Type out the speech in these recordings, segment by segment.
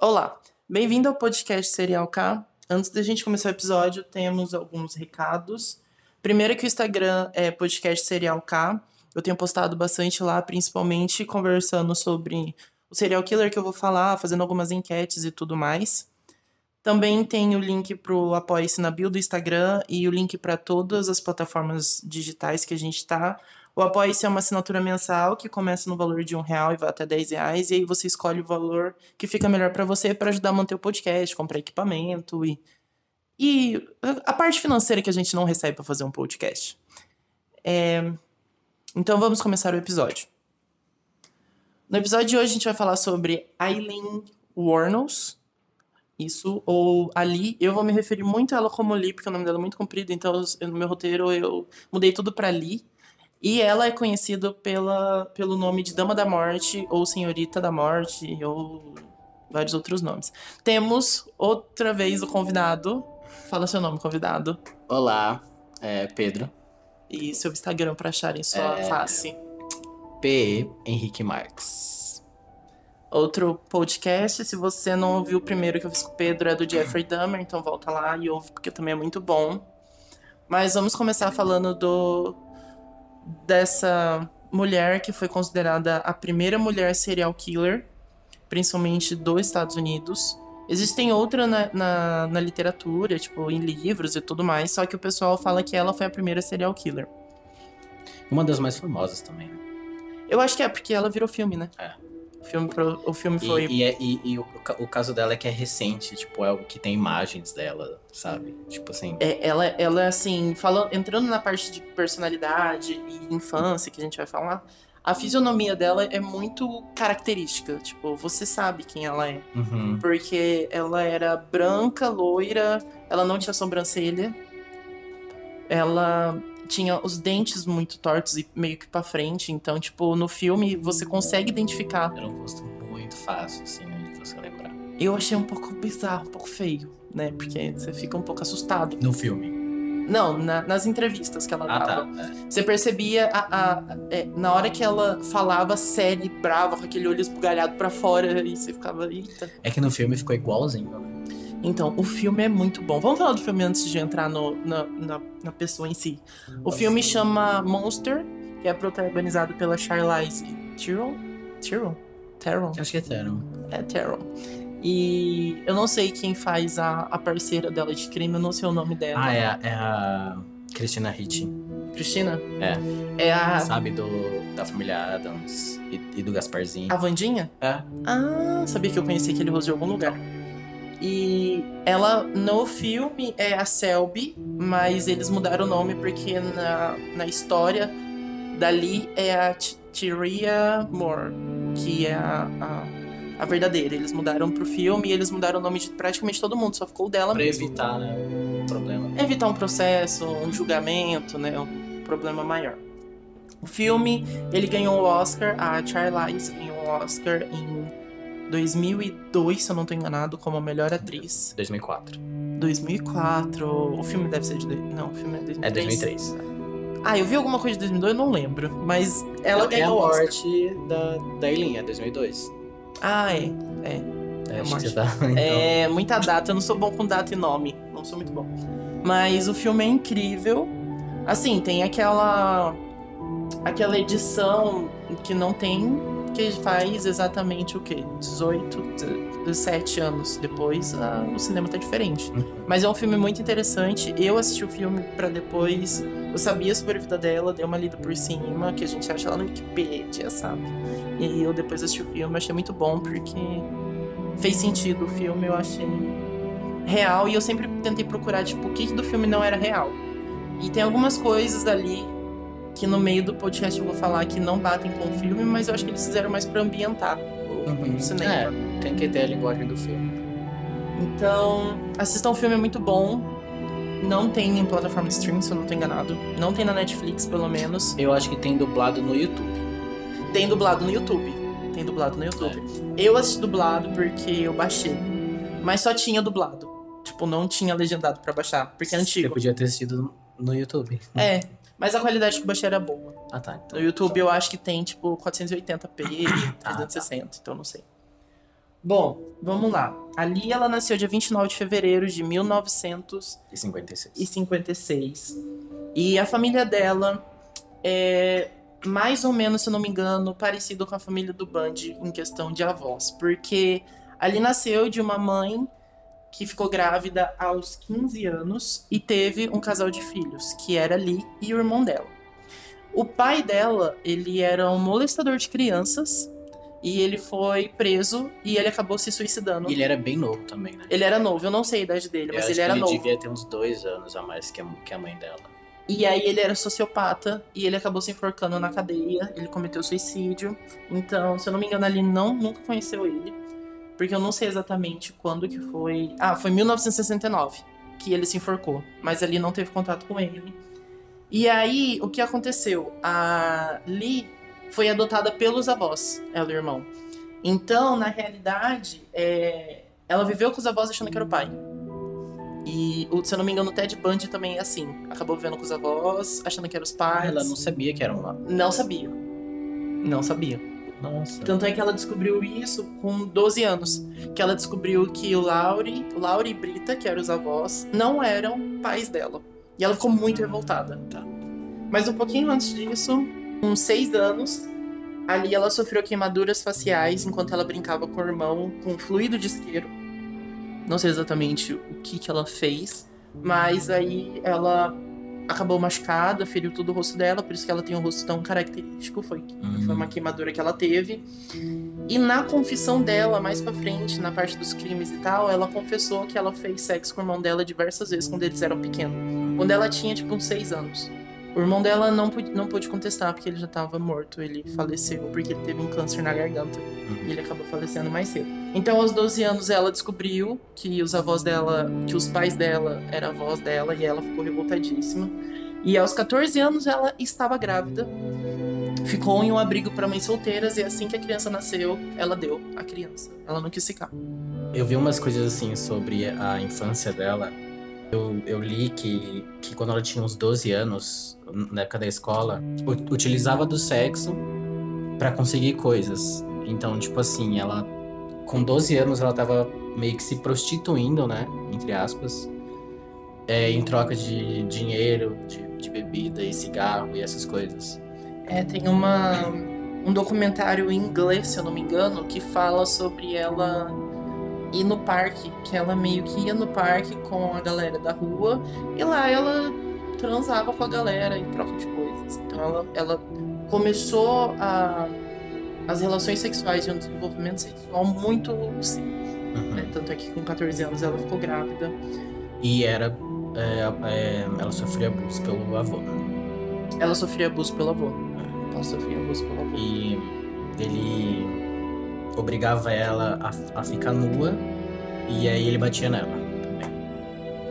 Olá, bem-vindo ao podcast Serial K. Antes da gente começar o episódio, temos alguns recados. Primeiro que o Instagram é podcast Serial K. Eu tenho postado bastante lá, principalmente conversando sobre o serial killer que eu vou falar, fazendo algumas enquetes e tudo mais. Também tem o link pro Apoie-se na bio do Instagram e o link para todas as plataformas digitais que a gente tá. O Apoie-se é uma assinatura mensal que começa no valor de um real e vai até 10 reais. E aí você escolhe o valor que fica melhor para você para ajudar a manter o podcast, comprar equipamento e. E a parte financeira que a gente não recebe para fazer um podcast. É... Então vamos começar o episódio. No episódio de hoje a gente vai falar sobre Eileen Warnos. Isso, ou Ali. Eu vou me referir muito a ela como Lee, porque o nome dela é muito comprido, então no meu roteiro eu mudei tudo para Lee. E ela é conhecida pela, pelo nome de Dama da Morte, ou Senhorita da Morte, ou vários outros nomes. Temos outra vez o convidado. Fala seu nome, convidado. Olá, é Pedro. E seu Instagram para acharem sua É. face. P. Henrique Marques. Outro podcast, se você não ouviu o primeiro que eu fiz com o Pedro, é do Jeffrey Dahmer, então volta lá e ouve, porque também é muito bom. Mas vamos começar falando do dessa mulher que foi considerada a primeira mulher serial killer, principalmente dos Estados Unidos. Existem outras na, na, na literatura, tipo, em livros e tudo mais, só que o pessoal fala que ela foi a primeira serial killer. Uma das mais famosas também. né? Eu acho que é porque ela virou filme, né? É. O filme, pro- o filme E, foi. e, é- e- e o, o caso dela é que é recente, tipo, é o que tem imagens dela, sabe? Tipo assim. É, ela, ela, assim, falando, entrando na parte de personalidade e infância que a gente vai falar, a fisionomia dela é muito característica. Tipo, você sabe quem ela é. Uhum. Porque ela era branca, loira, ela não tinha sobrancelha, ela tinha os dentes muito tortos e meio que pra frente. Então, tipo, no filme você consegue identificar. Era um rosto muito fácil, assim, de você lembrar. Eu achei um pouco bizarro, um pouco feio, né? Porque você fica um pouco assustado. No filme. Não, na- nas entrevistas que ela Ah, dava. tá. É. Você percebia a, a- é, na hora que ela falava séria e brava, com aquele olho esbugalhado pra fora, e você ficava, eita. É que no filme ficou igualzinho, né? Então, o filme é muito bom. Vamos falar do filme antes de entrar no- na, na, na pessoa em si. O filme chama Monster, que é protagonizado pela Charlize Theron. Theron? Theron? Acho que é Theron. É Theron. E eu não sei quem faz a, a parceira dela de crime, eu não sei o nome dela. Ah, é a, é a Christina Ricci, Cristina? É. É a, sabe? Do, da família Adams e, e do Gasparzinho. a Vandinha? É. Ah, sabia que eu conheci aquele rosto de algum lugar. E ela, no filme, é a Selby, mas eles mudaram o nome porque na, na história dali é a Tyria Moore, que é a, a, a verdadeira. Eles mudaram pro filme e eles mudaram o nome de praticamente todo mundo, só ficou o dela Pra mesmo. evitar, né, o problema. Evitar um processo, um julgamento, né? Um problema maior. O filme, ele ganhou o Oscar, a Charlize ganhou o Oscar em 2002, se eu não tô enganado, como a melhor atriz. 2004. 2004, o filme deve ser de... dois- Não, o filme é 2003. É 2003. Ah, eu vi alguma coisa de 2002, eu não lembro. Mas ela é a ganhou o Oscar. morte da, da Eileen, é 2002. Ah, é. É. É, a você tá. Então. É, muita data. Eu não sou bom com data e nome. Não sou muito bom. Mas o filme é incrível. Assim, tem aquela. Aquela edição que não tem. Que faz exatamente o quê? 18, 17 anos depois, ah, o cinema tá diferente. Uhum. Mas é um filme muito interessante. Eu assisti o filme pra depois. Eu sabia sobre a vida dela, dei uma lida por cima, que a gente acha lá no Wikipedia, sabe? E eu depois assisti o filme, achei muito bom, porque fez sentido o filme, eu achei real. E eu sempre tentei procurar, tipo, o que do filme não era real. E tem algumas coisas ali que no meio do podcast eu vou falar que não batem com o filme, mas eu acho que eles fizeram mais pra ambientar o, Uhum. o cinema. É, tem que ter a linguagem do filme. Então, assistam o filme, é muito bom. Não tem em plataforma de streaming, se eu não tô enganado. Não tem na Netflix, pelo menos. Eu acho que tem dublado no YouTube. Tem dublado no YouTube. Tem dublado no YouTube. Eu assisti dublado porque eu baixei. Mas só tinha dublado. Tipo, não tinha legendado pra baixar. Porque é Você antigo. podia ter assistido no YouTube. É. Mas a qualidade que eu baixei era boa. Ah, tá. Então, No YouTube eu acho que tem, tipo, 480p, tá. 360, então não sei. Bom, vamos lá. Ali ela nasceu dia 29 de fevereiro de 1956. E 56. E a família dela é mais ou menos, se eu não me engano, parecido com a família do Bundy em questão de avós. Porque ali nasceu de uma mãe que ficou grávida aos 15 anos e teve um casal de filhos, que era Lee e o irmão dela. O pai dela, ele era um molestador de crianças e ele foi preso e ele acabou se suicidando. E ele era bem novo também, né? Ele era novo, eu não sei a idade dele, Eu mas ele era ele novo. devia ter uns dois anos a mais que a, que a mãe dela. E aí ele era sociopata e ele acabou se enforcando na cadeia, ele cometeu suicídio. Então, se eu não me engano, ali não nunca conheceu ele, porque eu não sei exatamente quando que foi. Ah, foi 1969 que ele se enforcou, mas ali não teve contato com ele. E aí, o que aconteceu? A Lee foi adotada pelos avós, ela e o irmão. Então, na realidade, é, ela viveu com os avós achando que era o pai. E, se eu não me engano, o Ted Bundy também é assim. Acabou vivendo com os avós, achando que eram os pais. Ela não sabia que era uma. Não sabia. Não sabia. Nossa. Tanto é que ela descobriu isso com 12 anos. Que ela descobriu que o Lauri, o Lauri e Brita, que eram os avós, não eram pais dela. E ela ficou muito revoltada. Tá. Mas um pouquinho antes disso, com 6 anos, ali ela sofreu queimaduras faciais enquanto ela brincava com o irmão com fluido de isqueiro. Não sei exatamente o que, que ela fez, mas aí ela acabou machucada, feriu todo o rosto dela, por isso que ela tem um rosto tão característico. Foi, Hum. foi uma queimadura que ela teve. E na confissão dela, mais pra frente, na parte dos crimes e tal, ela confessou que ela fez sexo com o irmão dela diversas vezes quando eles eram pequenos. Quando ela tinha, tipo, uns seis anos. O irmão dela não pôde, não pôde contestar porque ele já tava morto. Ele faleceu porque ele teve um câncer na garganta. E ele acabou falecendo mais cedo. Então, aos 12 anos, ela descobriu que os avós dela, que os pais dela eram avós dela e ela ficou revoltadíssima. E aos 14 anos, ela estava grávida. Ficou em um abrigo para mães solteiras e assim que a criança nasceu, ela deu a criança. Ela não quis ficar. Eu vi umas coisas assim sobre a infância dela. Eu, eu li que, que quando ela tinha uns 12 anos, na época da escola, utilizava do sexo pra conseguir coisas. Então, tipo assim, ela com 12 anos ela tava meio que se prostituindo, né? Entre aspas. é, em troca de dinheiro, de, de bebida e cigarro e essas coisas. É, tem uma, um documentário em inglês, se eu não me engano, que fala sobre ela ir no parque, que ela meio que ia no parque com a galera da rua e lá ela transava com a galera em troca de coisas. Então ela, ela começou a, as relações sexuais e um desenvolvimento sexual muito cedo. Uhum. né? Tanto é que com 14 anos ela ficou grávida. E era. é, é, ela sofria abuso pelo avô. Ela sofria abuso pelo avô. Ela sofria abuso pelo avô. E ele obrigava ela a, a ficar nua e aí ele batia nela também.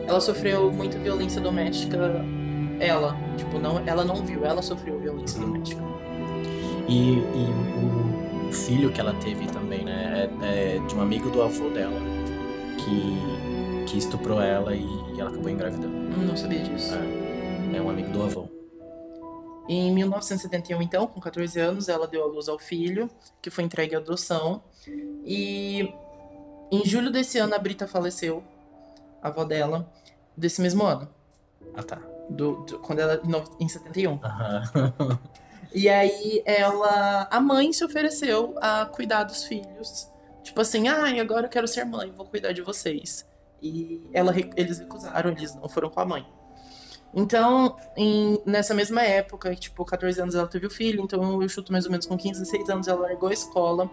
Ela sofreu muita violência doméstica. Ela, tipo, não, ela não viu, ela sofreu violência Uhum. doméstica. E, e o, o filho que ela teve também, né? É, é de um amigo do avô dela que, que estuprou ela e ela acabou engravidando. Não sabia disso. É um amigo do avô. Em 1971, então, com 14 anos, ela deu à luz ao filho, que foi entregue à adoção. E em julho desse ano, a Brita faleceu, a avó dela, desse mesmo ano, Ah, tá. do, do- quando ela em no- em 71. Aham. E aí ela, a mãe se ofereceu a cuidar dos filhos. Tipo assim, ai, agora eu quero ser mãe, vou cuidar de vocês. E ela, eles recusaram, eles não foram com a mãe. Então, em- nessa mesma época, tipo, 14 anos ela teve o filho, então eu chuto mais ou menos com 15, 16 anos ela largou a escola.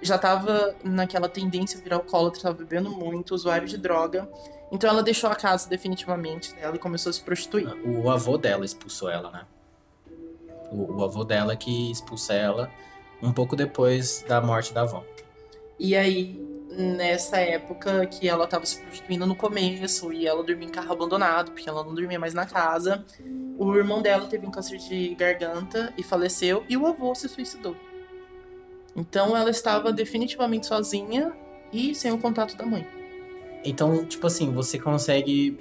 Já tava naquela tendência a virar alcoólatra, tava bebendo muito, usuário de droga. Então ela deixou a casa definitivamente dela e começou a se prostituir. O avô dela expulsou ela, né? O, o avô dela que expulsa ela um pouco depois da morte da avó. E aí, nessa época que ela tava se prostituindo no começo e ela dormia em carro abandonado, porque ela não dormia mais na casa, o irmão dela teve um câncer de garganta e faleceu, e o avô se suicidou. Então ela estava definitivamente sozinha e sem o contato da mãe. Então, tipo assim, você consegue.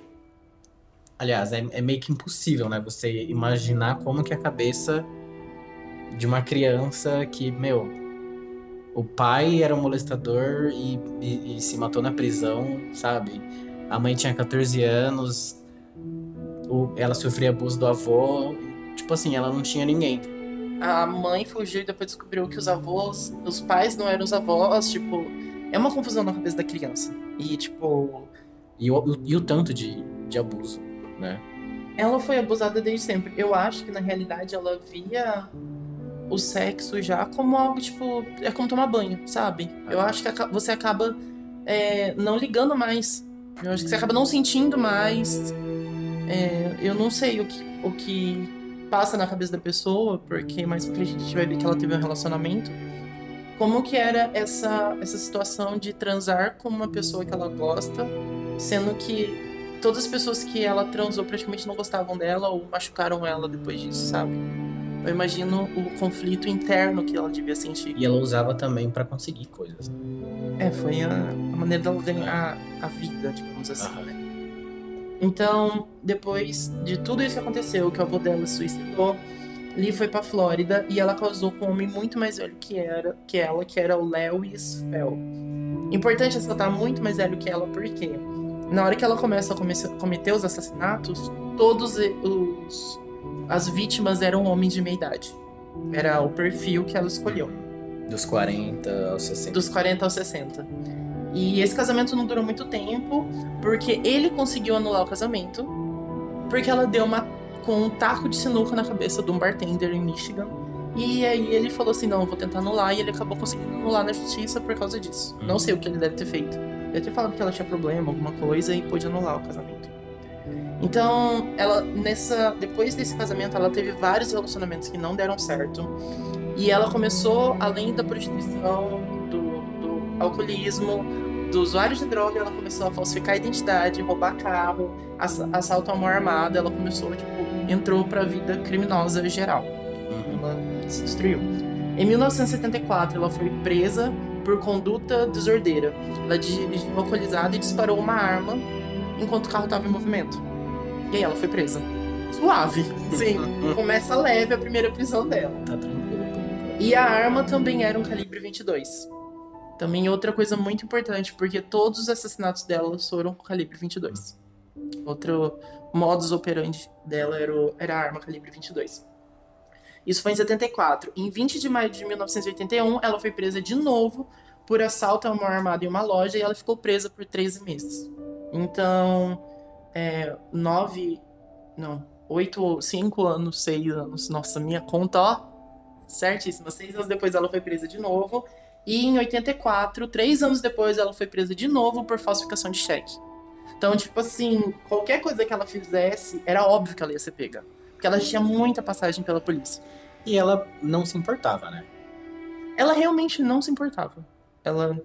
Aliás, é, é meio que impossível, né? Você imaginar como que a cabeça de uma criança que, meu, o pai era um molestador e, e, e se matou na prisão, sabe? A mãe tinha 14 anos, o, ela sofria abuso do avô. Tipo assim, ela não tinha ninguém. A mãe fugiu e depois descobriu que os avós, os pais não eram os avós, tipo, é uma confusão na cabeça da criança. E, tipo. E o, e o tanto de, de abuso, né? Ela foi abusada desde sempre. Eu acho que na realidade ela via o sexo já como algo, tipo, é como tomar banho, sabe? Eu acho que você acaba é, não ligando mais. Eu acho que você acaba não sentindo mais. É, eu não sei o que, o que passa na cabeça da pessoa, porque mais pra frente a gente vai ver que ela teve um relacionamento. Como que era essa, essa situação de transar com uma pessoa que ela gosta, sendo que todas as pessoas que ela transou praticamente não gostavam dela ou machucaram ela depois disso, sabe? Eu imagino o conflito interno que ela devia sentir. E ela usava também para conseguir coisas. É, foi a, a maneira dela ganhar a vida, digamos assim, né? Então, depois de tudo isso que aconteceu, que o avô dela se suicidou, Lee foi pra Flórida e ela casou com um homem muito mais velho que, era, que ela, que era o Lewis Fell. Importante ressaltar muito mais velho que ela, porque na hora que ela começa a cometer os assassinatos, todos os as vítimas eram homens de meia idade. Era o perfil que ela escolheu. Dos 40 aos 60. Dos 40 aos 60. E esse casamento não durou muito tempo, porque ele conseguiu anular o casamento, porque ela deu uma com um taco de sinuca na cabeça de um bartender em Michigan. E aí ele falou assim: não, vou tentar anular, e ele acabou conseguindo anular na justiça por causa disso. Não sei o que ele deve ter feito. Deve ter falado que ela tinha problema, alguma coisa, e pôde anular o casamento. Então, ela nessa depois desse casamento, ela teve vários relacionamentos que não deram certo. E ela começou, além da prostituição, do, do alcoolismo, do usuário de droga, ela começou a falsificar a identidade, roubar carro, assalto a mão armada. Ela começou, tipo, entrou pra vida criminosa geral. Uhum. Ela se destruiu. Em 1974, ela foi presa por conduta desordeira. Ela dirigiu alcoolizada e disparou uma arma enquanto o carro estava em movimento. E aí ela foi presa. Suave. Sim. Começa leve a primeira prisão dela. Tá tranquilo. E a arma também era um calibre 22. Também outra coisa muito importante, porque todos os assassinatos dela foram com calibre 22. Outro modus operandi dela era, o, era a arma calibre 22. Isso foi em 74. Em 20 de maio de 1981, ela foi presa de novo por assalto a uma armada em uma loja e ela ficou presa por 13 meses. Então, é, nove, não, oito, cinco anos, seis anos. Nossa, minha conta, ó, certíssima. Seis anos depois ela foi presa de novo. E em 84, três anos depois, ela foi presa de novo por falsificação de cheque. Então, tipo assim, qualquer coisa que ela fizesse, era óbvio que ela ia ser pega. Porque ela tinha muita passagem pela polícia. E ela não se importava, né? Ela realmente não se importava. Ela.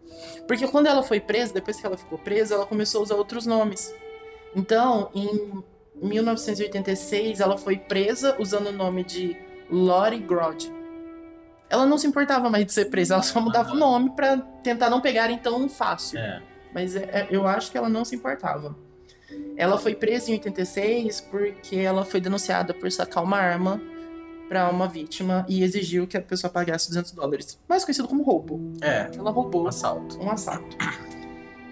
Porque quando ela foi presa, depois que ela ficou presa, ela começou a usar outros nomes. Então, em 1986, ela foi presa usando o nome de Lori Grod. Ela não se importava mais de ser presa, ela só mudava o nome para tentar não pegarem tão fácil. É. Mas é, é, eu acho que ela não se importava. Ela foi presa em 86 porque ela foi denunciada por sacar uma arma para uma vítima e exigiu que a pessoa pagasse 200 dólares. Mais conhecido como roubo. É. Ela roubou. Um assalto. Um assalto.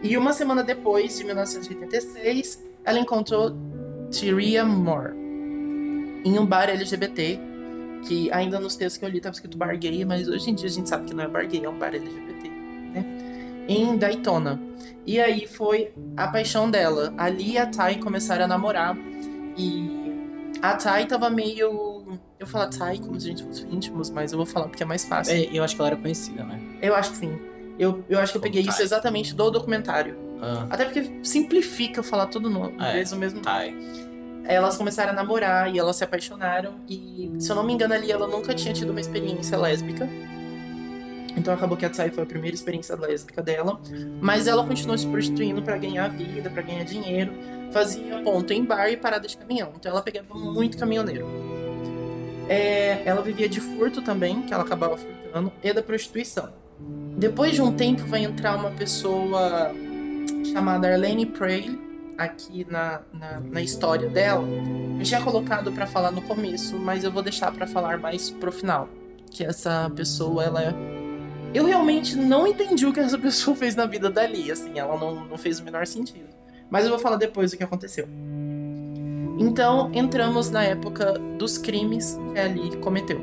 E uma semana depois, de 1986, ela encontrou Tyria Moore em um bar LGBT, que ainda nos textos que eu li estava escrito bar gay, mas hoje em dia a gente sabe que não é bar gay, é um bar LGBT, né? Em Daytona. E aí foi a paixão dela. Ali a Thay começaram a namorar e a Thay tava meio. Eu falo Thay como se a gente fosse íntimos, mas eu vou falar porque é mais fácil. É, eu acho que ela era conhecida, né? Eu acho que sim. Eu, eu acho que eu peguei isso exatamente do documentário. Ah. Até porque simplifica falar tudo no é, mesmo mesmo. Thai. Elas começaram a namorar e elas se apaixonaram. E, se eu não me engano, ali ela nunca tinha tido uma experiência lésbica. Então acabou que a Tsai foi a primeira experiência lésbica dela. Mas ela continuou se prostituindo para ganhar vida, para ganhar dinheiro. Fazia ponto em bar e parada de caminhão. Então ela pegava muito caminhoneiro. É, ela vivia de furto também, que ela acabava furtando, e da prostituição. Depois de um tempo vai entrar uma pessoa chamada Arlene Pray aqui na, na, na, história dela. Eu tinha colocado para falar no começo, mas eu vou deixar para falar mais pro final. Que essa pessoa, ela é Eu realmente não entendi o que essa pessoa fez na vida dali, assim, ela não, não fez o menor sentido. Mas eu vou falar depois o que aconteceu. Então, entramos na época dos crimes que a Lee cometeu.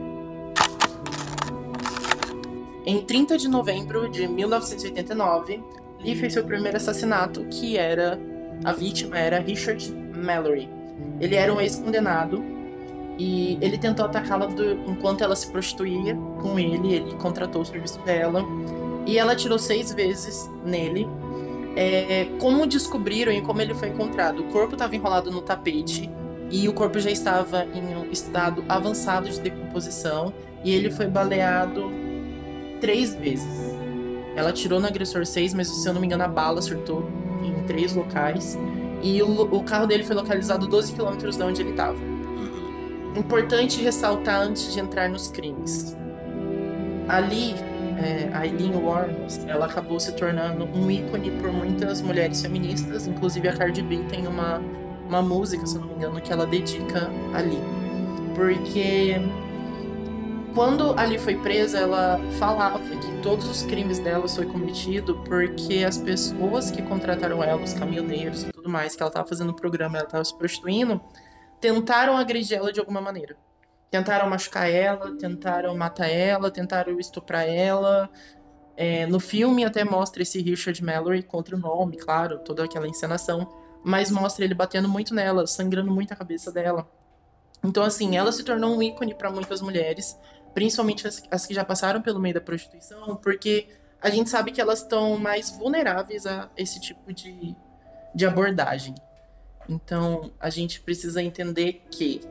Em 30 de novembro de 1989, Lee fez seu primeiro assassinato, que era a vítima era Richard Mallory. Ele era um ex-condenado e ele tentou atacá-la enquanto ela se prostituía com ele. Ele contratou o serviço dela e ela tirou seis vezes nele. É, como descobriram e como ele foi encontrado? O corpo estava enrolado no tapete e o corpo já estava em um estado avançado de decomposição e ele foi baleado três vezes. Ela atirou no agressor seis, mas se eu não me engano a bala acertou em três locais e o, o carro dele foi localizado 12 quilômetros de onde ele estava. Importante ressaltar antes de entrar nos crimes. Ali, é, a Eileen Warnes, ela acabou se tornando um ícone por muitas mulheres feministas, inclusive a Cardi B tem uma, uma música, se eu não me engano, que ela dedica ali. Porque quando ali foi presa, ela falava que todos os crimes dela foi cometido porque as pessoas que contrataram ela, os caminhoneiros e tudo mais, que ela estava fazendo o programa, ela estava se prostituindo, tentaram agredir ela de alguma maneira. Tentaram machucar ela, tentaram matar ela, tentaram estuprar ela. É, no filme até mostra esse Richard Mallory contra o nome, claro, toda aquela encenação, mas mostra ele batendo muito nela, sangrando muito a cabeça dela. Então, assim, ela se tornou um ícone para muitas mulheres, principalmente as, as, que já passaram pelo meio da prostituição, porque a gente sabe que elas estão mais vulneráveis a esse tipo de, de abordagem. Então, a gente precisa entender que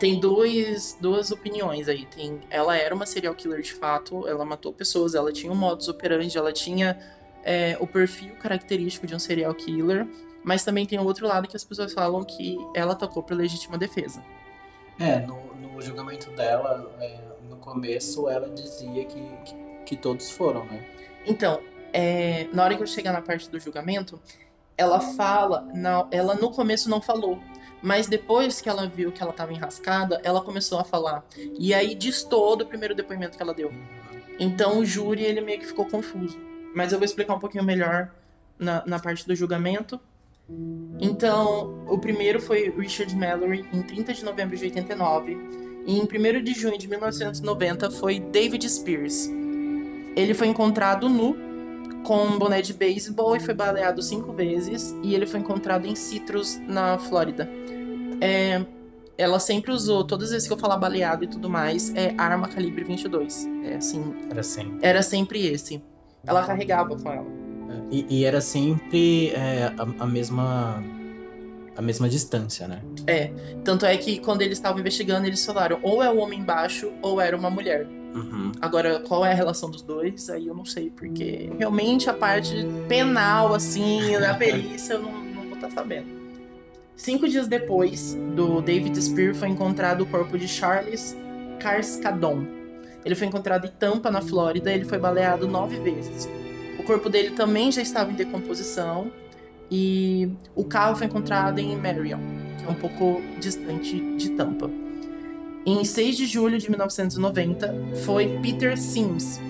tem dois, duas opiniões aí. Tem, ela era uma serial killer de fato, ela matou pessoas, ela tinha um modus operandi, ela tinha é, o perfil característico de um serial killer, mas também tem o outro lado que as pessoas falam que ela atacou por legítima defesa. É, no, no julgamento dela, é, no começo, ela dizia que, que, que todos foram, né? Então, é, na hora que eu chegar na parte do julgamento, ela fala, não, ela no começo não falou, mas depois que ela viu que ela estava enrascada, ela começou a falar. E aí distou do primeiro depoimento que ela deu. Então o júri ele meio que ficou confuso. Mas eu vou explicar um pouquinho melhor na, na parte do julgamento. Então, o primeiro foi Richard Mallory, em 30 de novembro de 89. E em 1 de junho de 1990 foi David Spears. Ele foi encontrado nu com um boné de beisebol e foi baleado cinco vezes. E ele foi encontrado em Citrus, na Flórida. É, ela sempre usou, todas as vezes que eu falar baleado e tudo mais, é arma calibre 22. É assim. Era sempre. Era sempre esse. Ela carregava com ela. E, e era sempre é, a, a mesma a mesma distância, né? É. Tanto é que quando eles estavam investigando, eles falaram ou é o homem baixo ou era uma mulher. Uhum. Agora, qual é a relação dos dois? Aí eu não sei, porque realmente a parte penal, assim, da perícia, eu não, não vou estar tá sabendo. Cinco dias depois do David Spear foi encontrado o corpo de Charles Carskadon. Ele foi encontrado em Tampa, na Flórida, ele foi baleado nove vezes. O corpo dele também já estava em decomposição e o carro foi encontrado em Marion, que é um pouco distante de Tampa. Em 6 de julho de 1990 foi Peter Sims.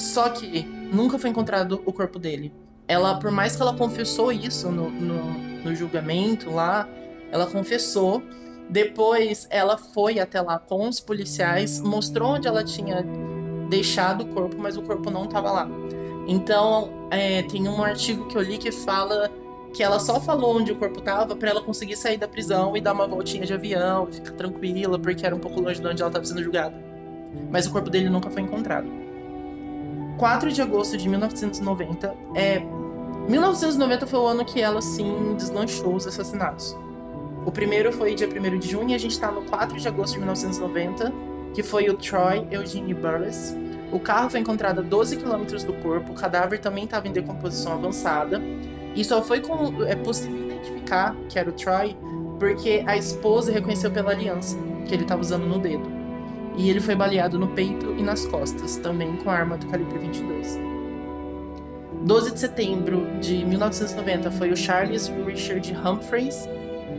Só que nunca foi encontrado o corpo dele. Ela, por mais que ela confessou isso no, no, no julgamento lá, ela confessou. Depois ela foi até lá com os policiais, mostrou onde ela tinha deixado o corpo, mas o corpo não estava lá. Então, é, tem um artigo que eu li que fala que ela só falou onde o corpo tava para ela conseguir sair da prisão e dar uma voltinha de avião, ficar tranquila, porque era um pouco longe de onde ela estava sendo julgada. Mas o corpo dele nunca foi encontrado. 4 de agosto de 1990 é 1990 foi o ano que ela sim deslanchou os assassinatos. O primeiro foi dia 1 de junho e a gente tá no 4 de agosto de 1990, que foi o Troy Eugene Burris, o carro foi encontrado a 12 quilômetros do corpo, o cadáver também estava em decomposição avançada. E só foi com, é possível identificar que era o Troy porque a esposa reconheceu pela aliança que ele estava usando no dedo. E ele foi baleado no peito e nas costas, também com arma do calibre 22. 12 de setembro de 1990 foi o Charles Richard Humphreys.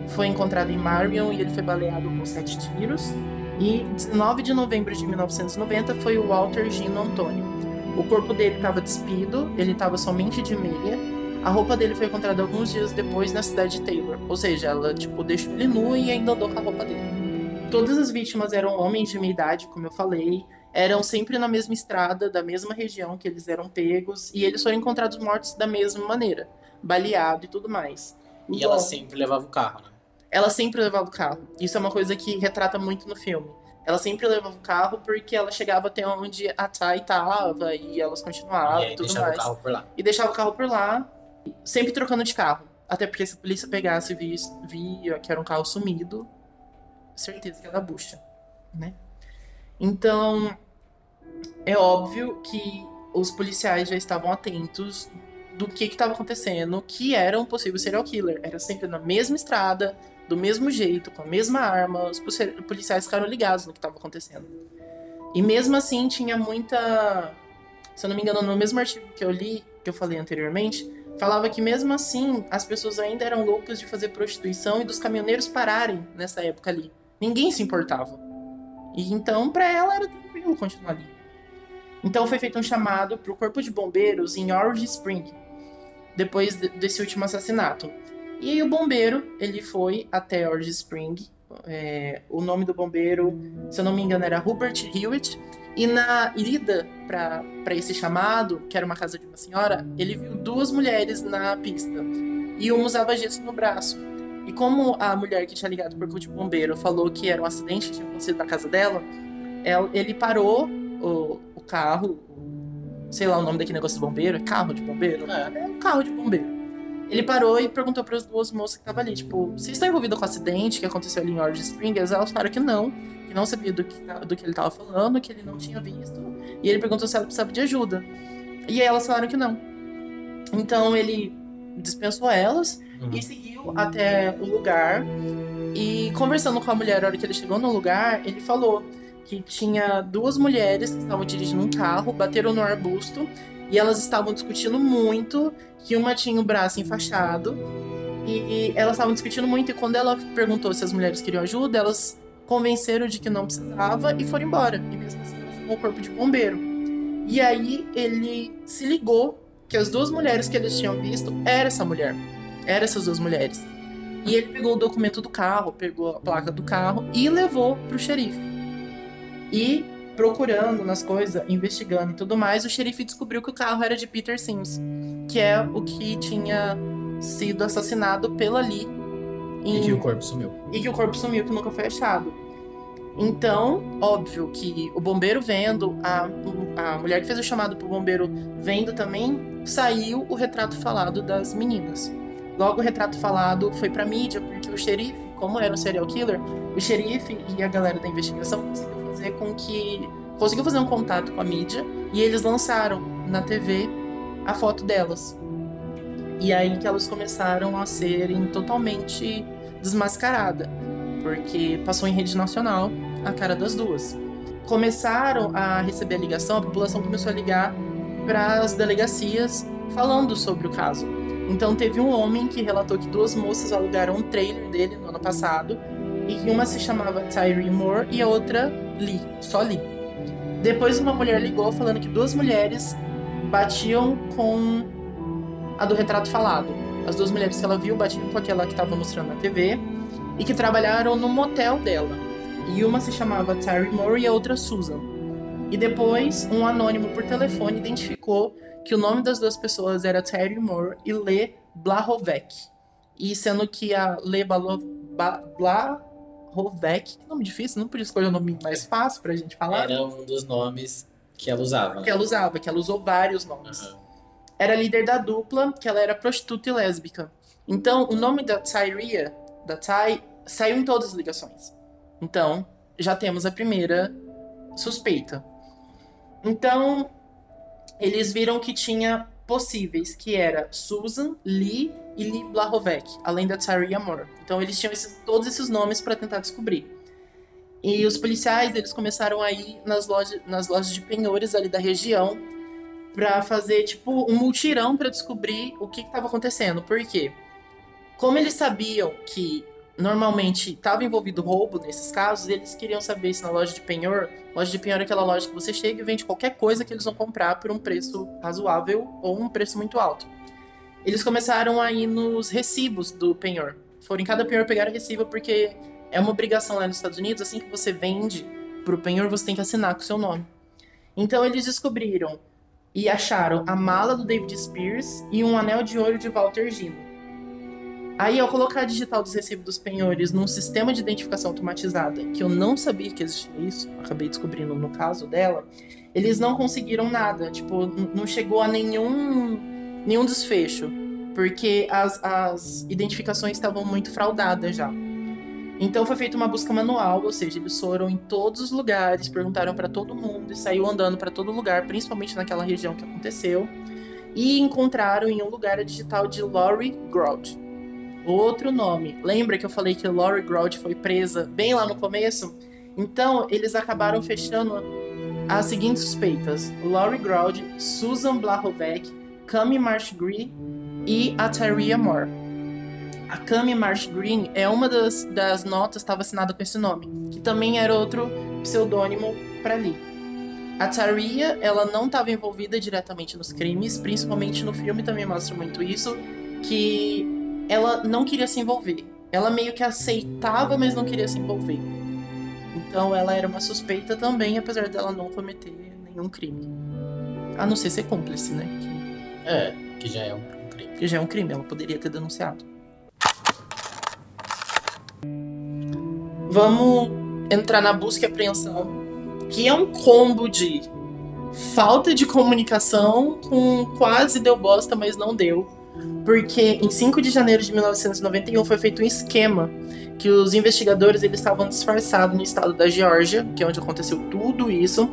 Foi encontrado em Marion e ele foi baleado com sete tiros. E 19 de novembro de 1990 foi o Walter Gino Antônio. O corpo dele estava despido, ele estava somente de meia. A roupa dele foi encontrada alguns dias depois na cidade de Taylor. Ou seja, ela tipo deixou ele nu e ainda andou com a roupa dele. Todas as vítimas eram homens de meia idade, como eu falei, eram sempre na mesma estrada, da mesma região que eles eram pegos, e eles foram encontrados mortos da mesma maneira, baleado e tudo mais. E ela sempre levava o carro, né? Ela sempre levava o carro. Isso é uma coisa que retrata muito no filme. Ela sempre levava o carro porque ela chegava até onde a Thay tava e elas continuavam e, tudo deixava mais. o carro por lá. E deixava o carro por lá, sempre trocando de carro. Até porque se a polícia pegasse e via, via que era um carro sumido, certeza que era bucha, né? Então, é óbvio que os policiais já estavam atentos do que estava acontecendo, que era um possível serial killer. Era sempre na mesma estrada, do mesmo jeito, com a mesma arma. Os policiais ficaram ligados no que estava acontecendo. E mesmo assim tinha muita. Se eu não me engano, no mesmo artigo que eu li, que eu falei anteriormente, falava que mesmo assim as pessoas ainda eram loucas de fazer prostituição e dos caminhoneiros pararem nessa época ali. Ninguém se importava. E então, para ela, era tranquilo continuar ali. Então foi feito um chamado para o corpo de bombeiros em Orange Spring, depois desse último assassinato. E aí o bombeiro, ele foi até Orange Spring. É, o nome do bombeiro, se eu não me engano, era Hubert Hewitt. E na ida para esse chamado, que era uma casa de uma senhora, ele viu duas mulheres na pista. E uma usava gesso no braço. E como a mulher que tinha ligado por de bombeiro falou que era um acidente que tinha acontecido na casa dela, ele parou o, o carro, sei lá o nome daquele negócio de bombeiro, é carro de bombeiro? É, é um carro de bombeiro. Ele parou e perguntou para as duas moças que estavam ali, tipo, vocês estão envolvidas com o acidente que aconteceu ali em Orange Springs? Elas falaram que não, que não sabia do que, do que ele estava falando, que ele não tinha visto. E ele perguntou se ela precisava de ajuda. E aí elas falaram que não. Então ele dispensou elas uhum. e seguiu até o lugar. E conversando com a mulher, na hora que ele chegou no lugar, ele falou que tinha duas mulheres que estavam dirigindo um carro, bateram no arbusto e elas estavam discutindo muito, que uma tinha o braço enfaixado e elas estavam discutindo muito e quando ela perguntou se as mulheres queriam ajuda, elas convenceram de que não precisava e foram embora. E mesmo assim ela chamou o corpo de bombeiro. E aí ele se ligou que as duas mulheres que eles tinham visto era essa mulher. Eram essas duas mulheres. E ele pegou o documento do carro, pegou a placa do carro e levou pro xerife. E procurando nas coisas, investigando e tudo mais, o xerife descobriu que o carro era de Peter Sims, que é o que tinha sido assassinado pela Lee. Em... E que o corpo sumiu. E que o corpo sumiu, que nunca foi achado. Então, óbvio que o bombeiro vendo, a, a mulher que fez o chamado pro bombeiro vendo também, saiu o retrato falado das meninas. Logo, o retrato falado foi pra mídia, porque o xerife, como era um serial killer, o xerife e a galera da investigação conseguiu fazer com que. conseguiu fazer um contato com a mídia e eles lançaram na TV a foto delas. E aí que elas começaram a serem totalmente desmascaradas, porque passou em rede nacional a cara das duas. Começaram a receber a ligação, a população começou a ligar para as delegacias falando sobre o caso. Então teve um homem que relatou que duas moças alugaram um trailer dele no ano passado e que uma se chamava Tyree Moore e a outra Lee, só Lee. Depois uma mulher ligou falando que duas mulheres batiam com a do retrato falado. As duas mulheres que ela viu batiam com aquela que estava mostrando na TV e que trabalharam no motel dela. E uma se chamava Tyree Moore e a outra Susan. E depois, um anônimo por telefone identificou que o nome das duas pessoas era Terry Moore e Le Blahovec. E sendo que a Le Blahovec Rovek, que nome difícil, não podia escolher um nome mais fácil pra gente falar. Era um dos nomes que ela usava. Que ela usava, que ela usou vários nomes. Uhum. Era líder da dupla, que ela era prostituta e lésbica. Então, o nome da Tyria, da Ty, saiu em todas as ligações. Então, já temos a primeira suspeita. Então, eles viram que tinha possíveis, que era Susan, Lee e Blahovec, além da Tyria Moore. Então eles tinham esses, todos esses nomes para tentar descobrir. E os policiais, eles começaram a ir nas lojas, nas lojas de penhores ali da região para fazer tipo um multirão para descobrir o que estava acontecendo. Por quê? Como eles sabiam que normalmente estava envolvido roubo nesses casos, eles queriam saber se na loja de penhor, loja de penhor é aquela loja que você chega e vende qualquer coisa que eles vão comprar por um preço razoável ou um preço muito alto. Eles começaram a ir nos recibos do penhor. Foram em cada penhor pegar recibo porque é uma obrigação lá nos Estados Unidos, assim que você vende pro penhor, você tem que assinar com o seu nome. Então eles descobriram e acharam a mala do David Spears e um anel de ouro de Walter Gino. Aí, ao colocar a digital dos recibos dos penhores num sistema de identificação automatizada, que eu não sabia que existia isso, acabei descobrindo no caso dela, eles não conseguiram nada. Tipo, não chegou a nenhum, nenhum desfecho, porque as, as identificações estavam muito fraudadas já. Então foi feita uma busca manual, ou seja, eles foram em todos os lugares, perguntaram para todo mundo e saiu andando para todo lugar, principalmente naquela região que aconteceu, e encontraram em um lugar a digital de Laurie Grout outro nome. Lembra que eu falei que Laurie Grout foi presa bem lá no começo? Então, eles acabaram fechando as seguintes suspeitas: Laurie Grout, Susan Blahovec, Cami Marsh Green e a Taria Moore. A Cami Marsh Green é uma das, das notas estava assinada com esse nome, que também era outro pseudônimo para Lee. A Taria, ela não estava envolvida diretamente nos crimes, principalmente no filme também mostra muito isso, que ela não queria se envolver. Ela meio que aceitava, mas não queria se envolver. Então ela era uma suspeita também, apesar dela não cometer nenhum crime. A não ser ser cúmplice, né? Que... É, que já é um crime. Que já é um crime, ela poderia ter denunciado. Vamos entrar na busca e apreensão, que é um combo de falta de comunicação com quase deu bosta, mas não deu porque em 5 de janeiro de 1991 foi feito um esquema que os investigadores eles estavam disfarçados no estado da Geórgia, que é onde aconteceu tudo isso,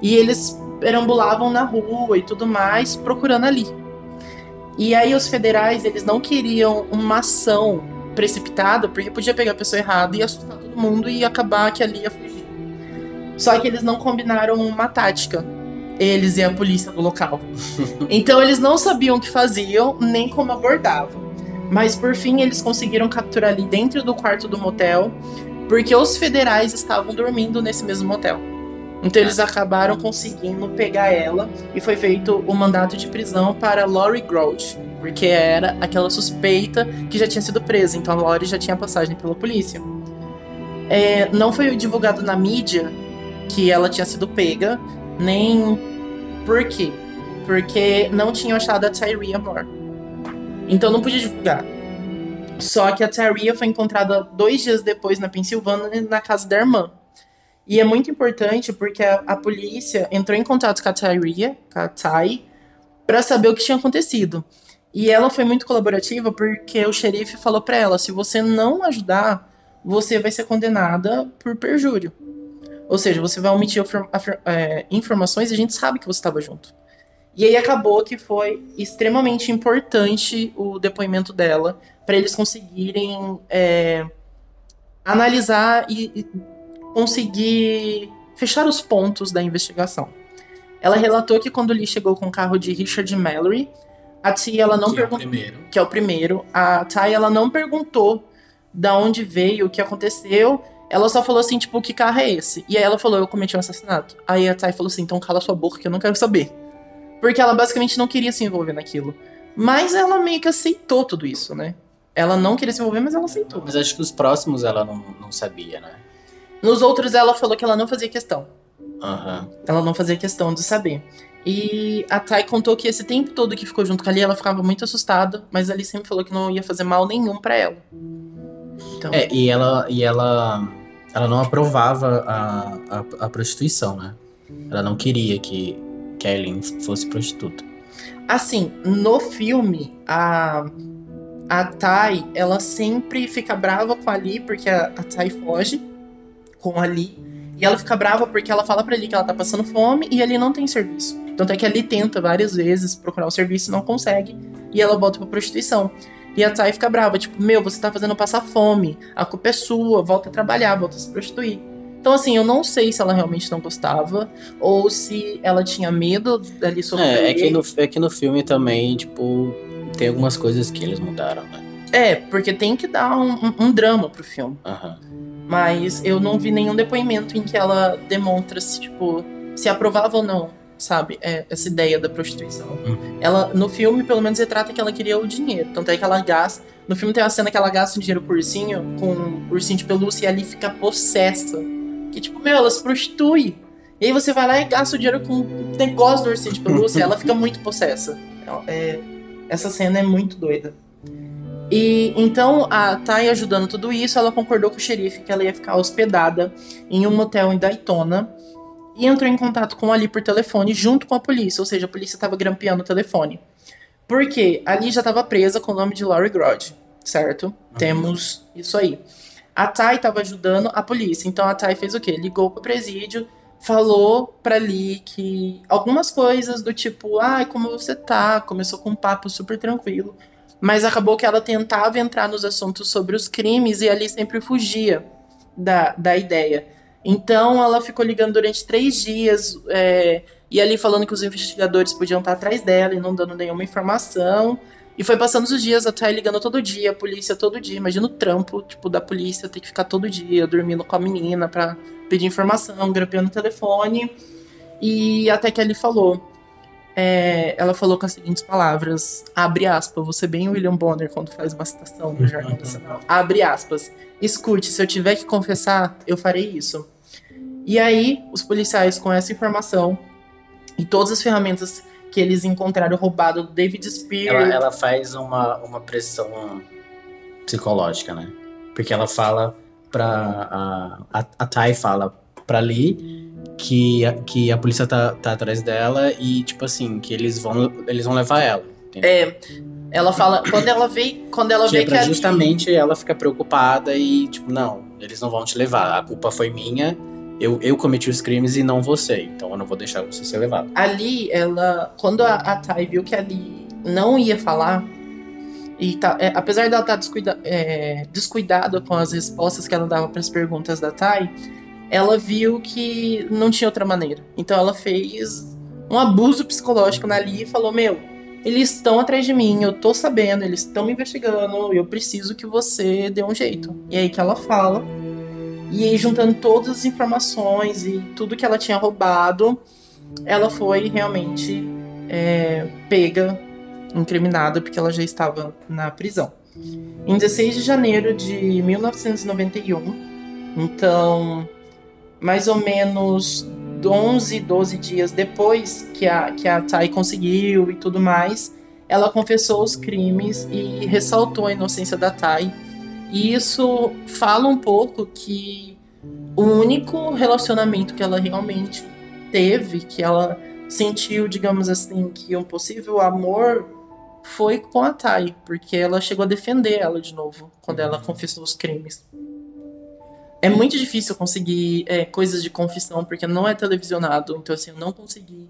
e eles perambulavam na rua e tudo mais procurando ali. E aí os federais eles não queriam uma ação precipitada, porque podia pegar a pessoa errada e assustar todo mundo e acabar que ali ia fugir. Só que eles não combinaram uma tática eles e a polícia do local. então eles não sabiam o que faziam, nem como abordavam. Mas por fim eles conseguiram capturar ali dentro do quarto do motel, porque os federais estavam dormindo nesse mesmo motel. Então eles acabaram conseguindo pegar ela e foi feito o mandato de prisão para Lori Grout, porque era aquela suspeita que já tinha sido presa. Então a Lori já tinha passagem pela polícia. É, não foi divulgado na mídia que ela tinha sido pega, nem por quê? Porque não tinham achado a Tyria Moore. Então não podia divulgar. Só que a Tyria foi encontrada dois dias depois na Pensilvânia, na casa da irmã. E é muito importante porque a, a polícia entrou em contato com a Tyria, com a Ty, para saber o que tinha acontecido. E ela foi muito colaborativa porque o xerife falou para ela: se você não ajudar, você vai ser condenada por perjúrio. Ou seja, você vai omitir é, informações e a gente sabe que você estava junto. E aí acabou que foi extremamente importante o depoimento dela para eles conseguirem é, analisar e, e conseguir fechar os pontos da investigação. Ela relatou que quando Lee chegou com o carro de Richard Mallory, a Tia ela não perguntou, é que é o primeiro, a Ty ela não perguntou da onde veio, o que aconteceu, ela só falou assim, tipo, que carro é esse? E aí ela falou, eu cometi um assassinato. Aí a Thay falou assim, então cala sua boca que eu não quero saber. Porque ela basicamente não queria se envolver naquilo. Mas ela meio que aceitou tudo isso, né? Ela não queria se envolver, mas ela aceitou. Mas acho que os próximos ela não, não sabia, né? Nos outros ela falou que ela não fazia questão. Uhum. Ela não fazia questão de saber. E a Thay contou que esse tempo todo que ficou junto com a Ali, ela ficava muito assustada, mas ali sempre falou que não ia fazer mal nenhum para ela. Então... É, e ela, e ela ela não aprovava a, a, a, prostituição, né? Ela não queria que, que a Eileen fosse prostituta. Assim, no filme, a, a Tai, ela sempre fica brava com a Lee, porque a, a Tai foge com a Lee. E ela fica brava porque ela fala pra Lee que ela tá passando fome e ali não tem serviço. Tanto é que a Lee tenta várias vezes procurar o serviço e não consegue. E ela volta pra prostituição. E a Thay fica brava, tipo, meu, você tá fazendo passar fome, a culpa é sua, volta a trabalhar, volta a se prostituir. Então, assim, eu não sei se ela realmente não gostava ou se ela tinha medo dali sofrer. É, é que no, é que no filme também, tipo, tem algumas coisas que eles mudaram, né? É, porque tem que dar um, um, um drama pro filme. Aham. Mas eu não vi nenhum depoimento em que ela demonstra se, tipo, se aprovava ou não, sabe? É, essa ideia da prostituição. Uhum. Ela, no filme, pelo menos, retrata que ela queria o dinheiro. Tanto é que ela gasta. No filme tem uma cena que ela gasta um dinheiro pro ursinho, com um ursinho de pelúcia, e ali fica possessa. Que, tipo, meu, ela se prostitui. E aí você vai lá e gasta o dinheiro com o negócio do ursinho de pelúcia, e ela fica muito possessa. É, essa cena é muito doida. E então a Thay ajudando tudo isso, ela concordou com o xerife que ela ia ficar hospedada em um motel em Daytona e entrou em contato com Ali por telefone junto com a polícia, ou seja, a polícia estava grampeando o telefone. Porque Ali já estava presa com o nome de Laurie Grod, certo? Temos isso aí. A Thay estava ajudando a polícia, então a Thay fez o quê? Ligou pro presídio, falou pra Ali que algumas coisas do tipo, ai, como você tá? Começou com um papo super tranquilo. Mas acabou que ela tentava entrar nos assuntos sobre os crimes e ali sempre fugia da, da ideia. Então ela ficou ligando durante três dias é, e ali falando que os investigadores podiam estar atrás dela e não dando nenhuma informação. E foi passando os dias, a Thay ligando todo dia, a polícia todo dia. Imagina o trampo, tipo, da polícia ter que ficar todo dia dormindo com a menina pra pedir informação, grampeando o telefone. E até que ele falou. É, ela falou com as seguintes palavras: abre aspas, você bem William Bonner quando faz uma citação no Jornal Nacional. Abre aspas. Escute, se eu tiver que confessar, eu farei isso. E aí, os policiais, com essa informação e todas as ferramentas que eles encontraram roubado do David Spear. Ela, ela faz uma, uma pressão psicológica, né? Porque ela fala pra. A, a, a Thay fala pra Lee que, a- que a polícia tá, tá atrás dela e, tipo assim, que eles vão, eles vão levar ela. entendeu? É, ela fala. Quando ela vê, quando ela que vê é que pra justamente ela ficar preocupada e, tipo, não, eles não vão te levar. A culpa foi minha. Eu, eu cometi os crimes e não você. Então eu não vou deixar você ser levado. ali, ela. Quando a, a Thay viu que ali não ia falar. E tá, é, apesar dela estar descuida, é, descuidada com as respostas que ela dava para as perguntas da Thay, ela viu que não tinha outra maneira. Então ela fez um abuso psicológico na Ali e falou: Meu, eles estão atrás de mim, eu tô sabendo, eles estão me investigando, eu preciso que você dê um jeito. E aí que ela fala. E aí, juntando todas as informações e tudo que ela tinha roubado, ela foi realmente é, pega, incriminada, porque ela já estava na prisão. Em 16 de janeiro de 1991, então, mais ou menos 11, 12 dias depois que a, que a Thay conseguiu e tudo mais, ela confessou os crimes e ressaltou a inocência da Thay. E isso fala um pouco que o único relacionamento que ela realmente teve, que ela sentiu, digamos assim, que um possível amor foi com a Thay, porque ela chegou a defender ela de novo quando ela confessou os crimes. É muito difícil conseguir é, coisas de confissão, porque não é televisionado, então assim, eu não consegui.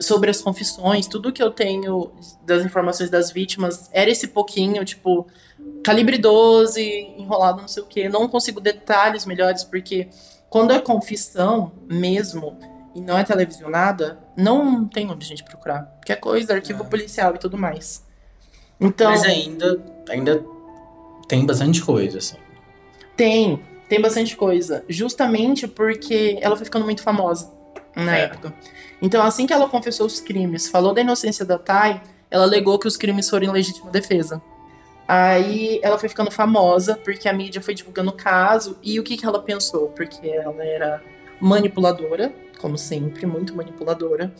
Sobre as confissões, tudo que eu tenho das informações das vítimas era esse pouquinho, tipo, calibre 12, enrolado não sei o que. Não consigo detalhes melhores, porque quando é confissão mesmo, e não é televisionada, não tem onde a gente procurar. Porque é coisa, arquivo É. policial e tudo mais. Então, Mas ainda, ainda tem bastante coisa, assim. tem, tem bastante coisa. Justamente porque ela foi ficando muito famosa na É. época. Então, assim que ela confessou os crimes, falou da inocência da Thay, ela alegou que os crimes foram em legítima defesa. Aí ela foi ficando famosa porque a mídia foi divulgando o caso e o que, que ela pensou? Porque ela era manipuladora, como sempre, muito manipuladora.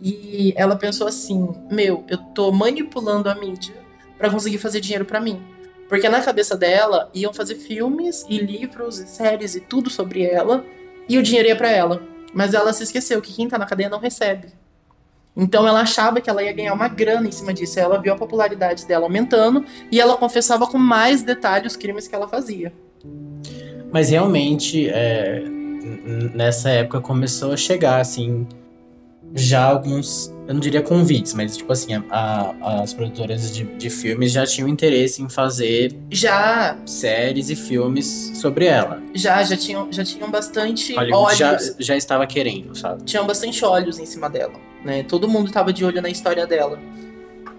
E ela pensou assim: meu, eu tô manipulando a mídia pra conseguir fazer dinheiro pra mim. Porque na cabeça dela iam fazer filmes e livros e séries e tudo sobre ela e o dinheiro ia pra ela. Mas ela se esqueceu que quem tá na cadeia não recebe. Então ela achava que ela ia ganhar uma grana em cima disso. Ela viu a popularidade dela aumentando e ela confessava com mais detalhes os crimes que ela fazia. Mas realmente, é, nessa época começou a chegar, assim, já alguns, eu não diria convites, mas tipo assim, a- a- as produtoras de, de filmes já tinham interesse em fazer Já, séries e filmes sobre ela. já, já tinham, já tinham bastante Hollywood olhos. já, já estava querendo, sabe? tinham bastante olhos em cima dela, né? Todo mundo tava de olho na história dela.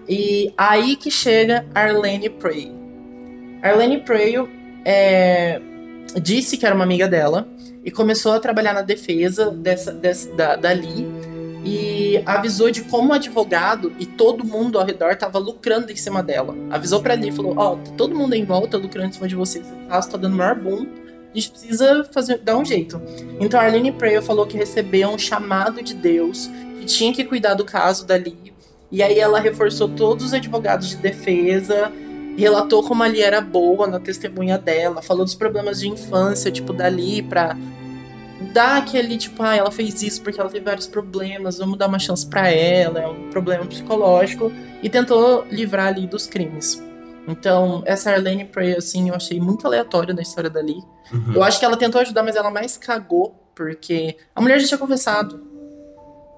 E aí que chega Arlene Prey. Arlene Prayle é, disse que era uma amiga dela e começou a trabalhar na defesa dessa, dessa, da, da Lee e avisou de como advogado e todo mundo ao redor estava lucrando em cima dela. Avisou para Lee, falou: Ó, oh, todo mundo em volta lucrando em cima de você, esse caso tá dando maior boom, a gente precisa fazer, dar um jeito. Então a Arlene Prayer falou que recebeu um chamado de Deus, que tinha que cuidar do caso da Lee, e aí ela reforçou todos os advogados de defesa, relatou como a Lee era boa na testemunha dela, falou dos problemas de infância, tipo, da Lee, pra dar aquele, tipo, ah, ela fez isso porque ela teve vários problemas, vamos dar uma chance para ela, é um problema psicológico, e tentou livrar ali dos crimes. Então, essa Arlene Prey, assim, eu achei muito aleatória na história da Lee. Uhum. Eu acho que ela tentou ajudar, mas ela mais cagou, porque a mulher já tinha confessado.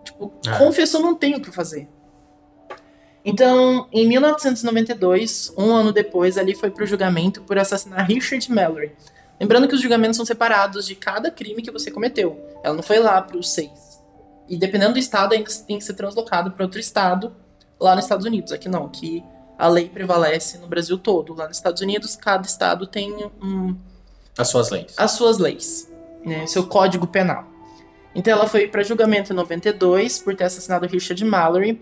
Tipo, ah. confessou, não tem o que fazer. Então, em 1992, um ano depois, ali foi pro julgamento por assassinar Richard Mallory, Lembrando que os julgamentos são separados de cada crime que você cometeu. Ela não foi lá para os seis. E dependendo do estado, ainda tem que ser translocado para outro estado lá nos Estados Unidos. Aqui não, que a lei prevalece no Brasil todo. Lá nos Estados Unidos, cada estado tem um, as suas leis. As suas leis, né? Seu código penal. Então ela foi para julgamento em 92 por ter assassinado Richard Mallory.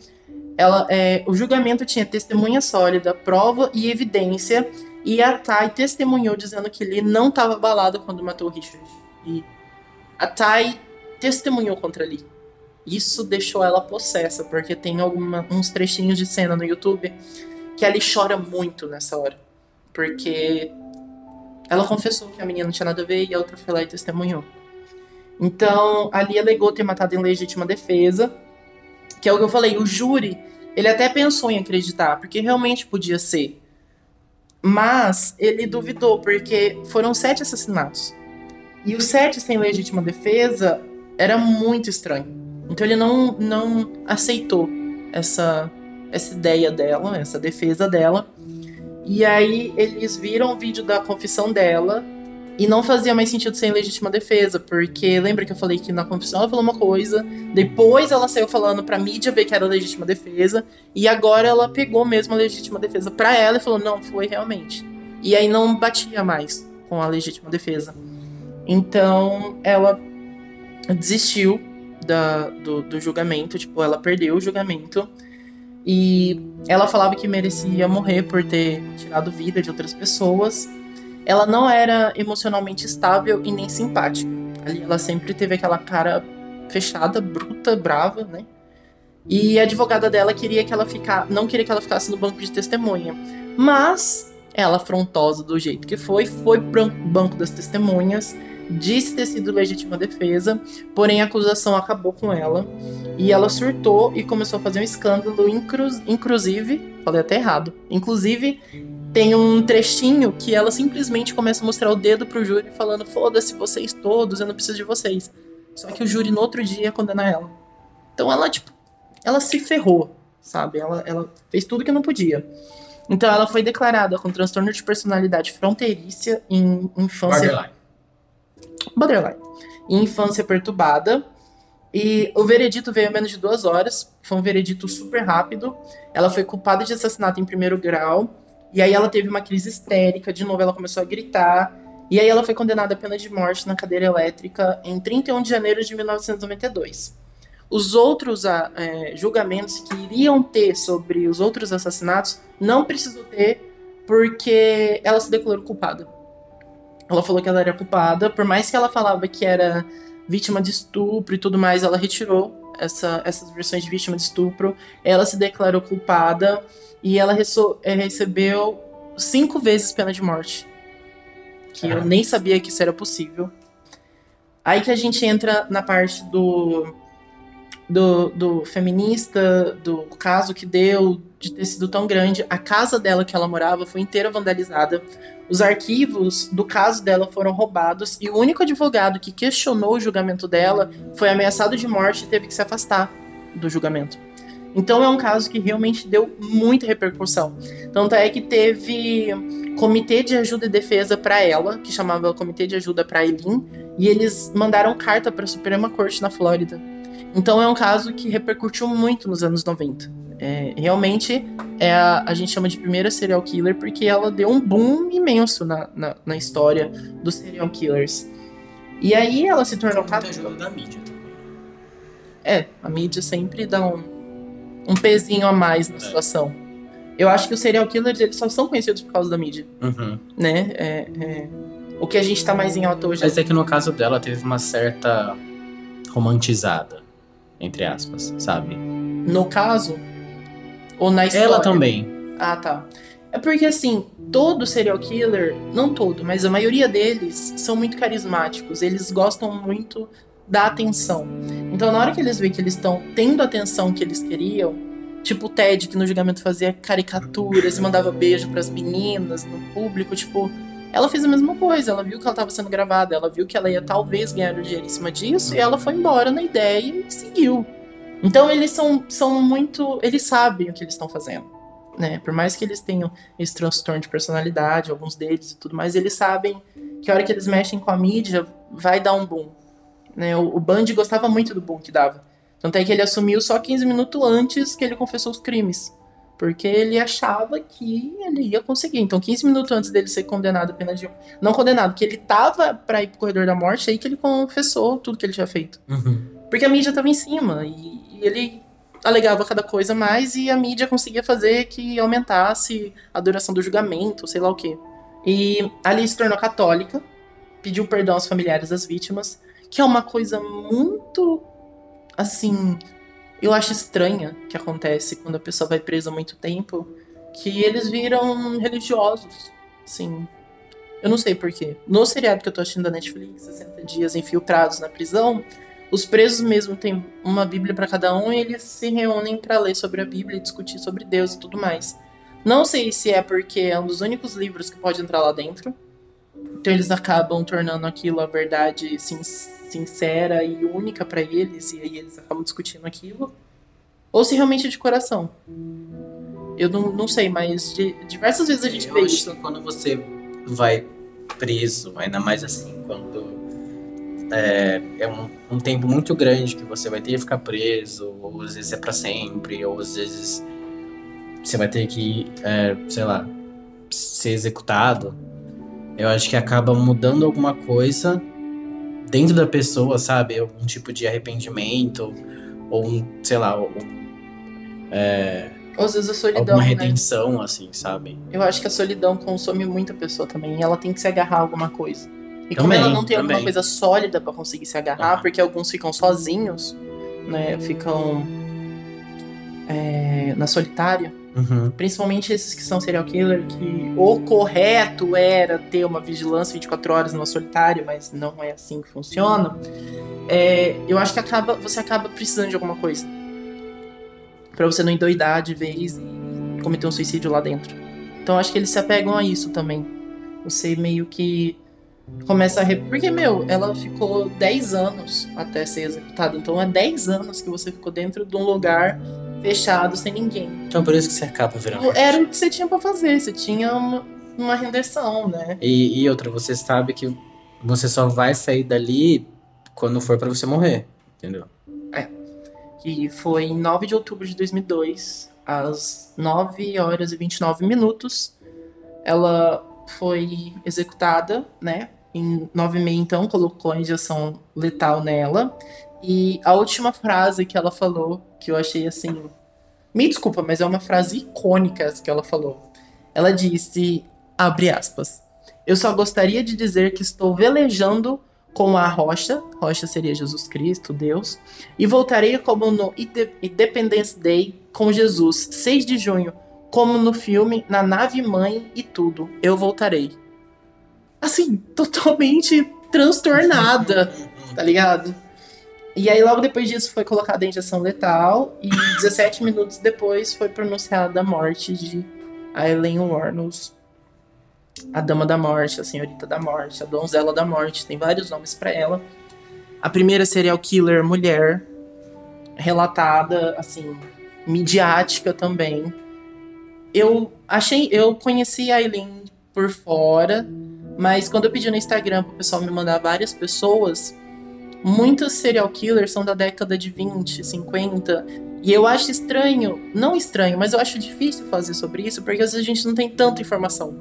Ela, é, o julgamento tinha testemunha sólida, prova e evidência e a Thay testemunhou dizendo que ele não estava abalado quando matou o Richard. E a Thay testemunhou contra ele. Isso deixou ela possessa, porque tem alguma, uns trechinhos de cena no YouTube que ela chora muito nessa hora. Porque ela confessou que a menina não tinha nada a ver e a outra foi lá e testemunhou. Então, ali alegou ter matado em legítima defesa, que é o que eu falei, o júri, ele até pensou em acreditar, porque realmente podia ser. Mas ele duvidou, porque foram sete assassinatos. E os sete sem legítima defesa era muito estranho. Então ele não, não aceitou essa, essa ideia dela, essa defesa dela. E aí eles viram o vídeo da confissão dela e não fazia mais sentido ser em legítima defesa, porque lembra que eu falei que na confissão ela falou uma coisa, depois ela saiu falando pra mídia ver que era legítima defesa, e agora ela pegou mesmo a legítima defesa pra ela e falou: não, foi realmente. E aí não batia mais com a legítima defesa. Então ela desistiu da, do, do julgamento, tipo, ela perdeu o julgamento. E ela falava que merecia morrer por ter tirado vida de outras pessoas ela não era emocionalmente estável e nem simpática. Ali ela sempre teve aquela cara fechada, bruta, brava, né? E a advogada dela queria que ela ficasse, não queria que ela ficasse no banco de testemunha. Mas ela, afrontosa do jeito que foi, foi pro banco das testemunhas, disse ter sido legítima defesa, porém a acusação acabou com ela e ela surtou e começou a fazer um escândalo, inclusive, falei até errado, inclusive tem um trechinho que ela simplesmente começa a mostrar o dedo pro júri falando: foda-se vocês todos, eu não preciso de vocês. Só que o júri no outro dia condena ela. Então ela, tipo, ela se ferrou, sabe? Ela, ela fez tudo que não podia. Então ela foi declarada com transtorno de personalidade fronteiriça em infância. Borderline. Borderline. Em infância perturbada. E o veredito veio a menos de duas horas. Foi um veredito super rápido. Ela foi culpada de assassinato em primeiro grau e aí ela teve uma crise histérica, de novo ela começou a gritar. E aí ela foi condenada à pena de morte na cadeira elétrica em 31 de janeiro de 1992. Os outros ah, é, julgamentos que iriam ter sobre os outros assassinatos não precisou ter porque ela se declarou culpada. Ela falou que ela era culpada, por mais que ela falava que era vítima de estupro e tudo mais, ela retirou essa, essas versões de vítima de estupro. Ela se declarou culpada e ela é, recebeu cinco vezes pena de morte. Que eu nem sabia que isso era possível. Aí que a gente entra na parte do, do, do feminista, do caso que deu de ter sido tão grande. A casa dela que ela morava foi inteira vandalizada. Os arquivos do caso dela foram roubados e o único advogado que questionou o julgamento dela foi ameaçado de morte e teve que se afastar do julgamento. Então é um caso que realmente deu muita repercussão. Tanto é que teve comitê de ajuda e defesa para ela, que chamava Comitê de Ajuda para Eileen, e eles mandaram carta para a Suprema Corte na Flórida. Então é um caso que repercutiu muito nos anos 90. É, realmente, é a, a gente chama de primeira serial killer porque ela deu um boom imenso na, na, na história dos serial killers. E aí ela se tornou Muita ajuda da mídia. É, a mídia sempre dá um, um pezinho a mais na É. situação. Eu acho que os serial killers eles só são conhecidos por causa da mídia, Uhum. né? É, é, o que a gente tá mais em alta hoje Mas é que no caso dela teve uma certa romantizada, entre aspas, sabe? no caso ou na história. Ela também. Ah, tá. É porque assim, todo serial killer, não todo, mas a maioria deles são muito carismáticos. Eles gostam muito da atenção. Então, na hora que eles veem que eles estão tendo a atenção que eles queriam, tipo o Ted, que no julgamento fazia caricaturas e mandava beijo pras meninas no público, tipo, ela fez a mesma coisa. Ela viu que ela tava sendo gravada, ela viu que ela ia talvez ganhar o dinheiro em cima disso, e ela foi embora na ideia e seguiu. Então, eles são, são muito. Eles sabem o que eles estão fazendo né? Por mais que eles tenham esse transtorno de personalidade, alguns deles e tudo mais, eles sabem que a hora que eles mexem com a mídia vai dar um boom. Né? O, o Bundy gostava muito do boom que dava. Tanto é que ele assumiu só 15 minutos antes que ele confessou os crimes. Porque ele achava que ele ia conseguir. Então, 15 minutos antes dele ser condenado à pena de. Não condenado, que ele tava pra ir pro corredor da morte, aí que ele confessou tudo que ele tinha feito. Uhum. Porque a mídia tava em cima e, e ele alegava cada coisa mais e a mídia conseguia fazer que aumentasse a duração do julgamento, sei lá o quê. E ali se tornou católica, pediu perdão aos familiares das vítimas, que é uma coisa muito assim, eu acho estranha que acontece quando a pessoa vai presa muito tempo, que eles viram religiosos, assim. Eu não sei porquê. No seriado que eu tô assistindo da Netflix, 60 dias infiltrados na prisão, os presos mesmo têm uma Bíblia para cada um e eles se reúnem para ler sobre a Bíblia e discutir sobre Deus e tudo mais. Não sei se é porque é um dos únicos livros que pode entrar lá dentro. Então eles acabam tornando aquilo a verdade sin sincera e única para eles e aí eles acabam discutindo aquilo. Ou se realmente é de coração. Eu não, não sei, mas de, diversas vezes a gente Eu vê acho isso. que quando você vai preso, ainda mais assim, quando é, é um, um tempo muito grande que você vai ter que ficar preso, ou às vezes é pra sempre, ou às vezes você vai ter que, é, sei lá, ser executado. Eu acho que acaba mudando alguma coisa dentro da pessoa, sabe? Algum tipo de arrependimento, ou um, sei lá, um, Ou às vezes a solidão, alguma né? redenção, assim, sabe? Eu acho que a solidão consome muita pessoa também. E ela tem que se agarrar a alguma coisa. E como Também, ela não tem alguma também. coisa sólida pra conseguir se agarrar, Aham. porque alguns ficam sozinhos, né? Ficam é, na solitária. Uhum. Principalmente esses que são serial killer, que o correto era ter uma vigilância 24 horas no solitário, mas não é assim que funciona. É, eu acho que acaba, você acaba precisando de alguma coisa. Pra você não endoidar de vez e cometer um suicídio lá dentro. Então acho que eles se apegam a isso também. Você meio que começa a. Re... Porque, meu, ela ficou 10 anos até ser executada. Então é 10 anos que você ficou dentro de um lugar fechado, sem ninguém. Então por isso que você acaba virando. Era o que você tinha pra fazer. Você tinha uma, uma rendição, né? E, e outra, você sabe que você só vai sair dali quando for pra você morrer, entendeu? Que foi em 9 de outubro de 2002, às 9 horas e 29 minutos. Ela foi executada, né? Em 9 e meia, então, colocou a injeção letal nela. E a última frase que ela falou, que eu achei assim. Me desculpa, mas é uma frase icônica essa que ela falou. Ela disse, abre aspas, eu só gostaria de dizer que estou velejando com a rocha, rocha seria Jesus Cristo, Deus, e voltarei como no Inde- Independence Day com Jesus, 6 de junho, como no filme, na nave mãe e tudo, eu voltarei. Assim, totalmente transtornada, tá ligado? E aí, logo depois disso, foi colocada a injeção letal. E 17 minutos depois foi pronunciada a morte de Aileen Warnos. A Dama da Morte, a Senhorita da Morte, a Donzela da Morte. Tem vários nomes pra ela. A primeira serial killer mulher. Relatada, assim, midiática também. Eu achei. Eu conheci a Aileen por fora. Mas quando eu pedi no Instagram pro pessoal me mandar várias pessoas, muitos serial killers são da década de 20, 50. E eu acho estranho, não estranho, mas eu acho difícil fazer sobre isso, porque às vezes a gente não tem tanta informação.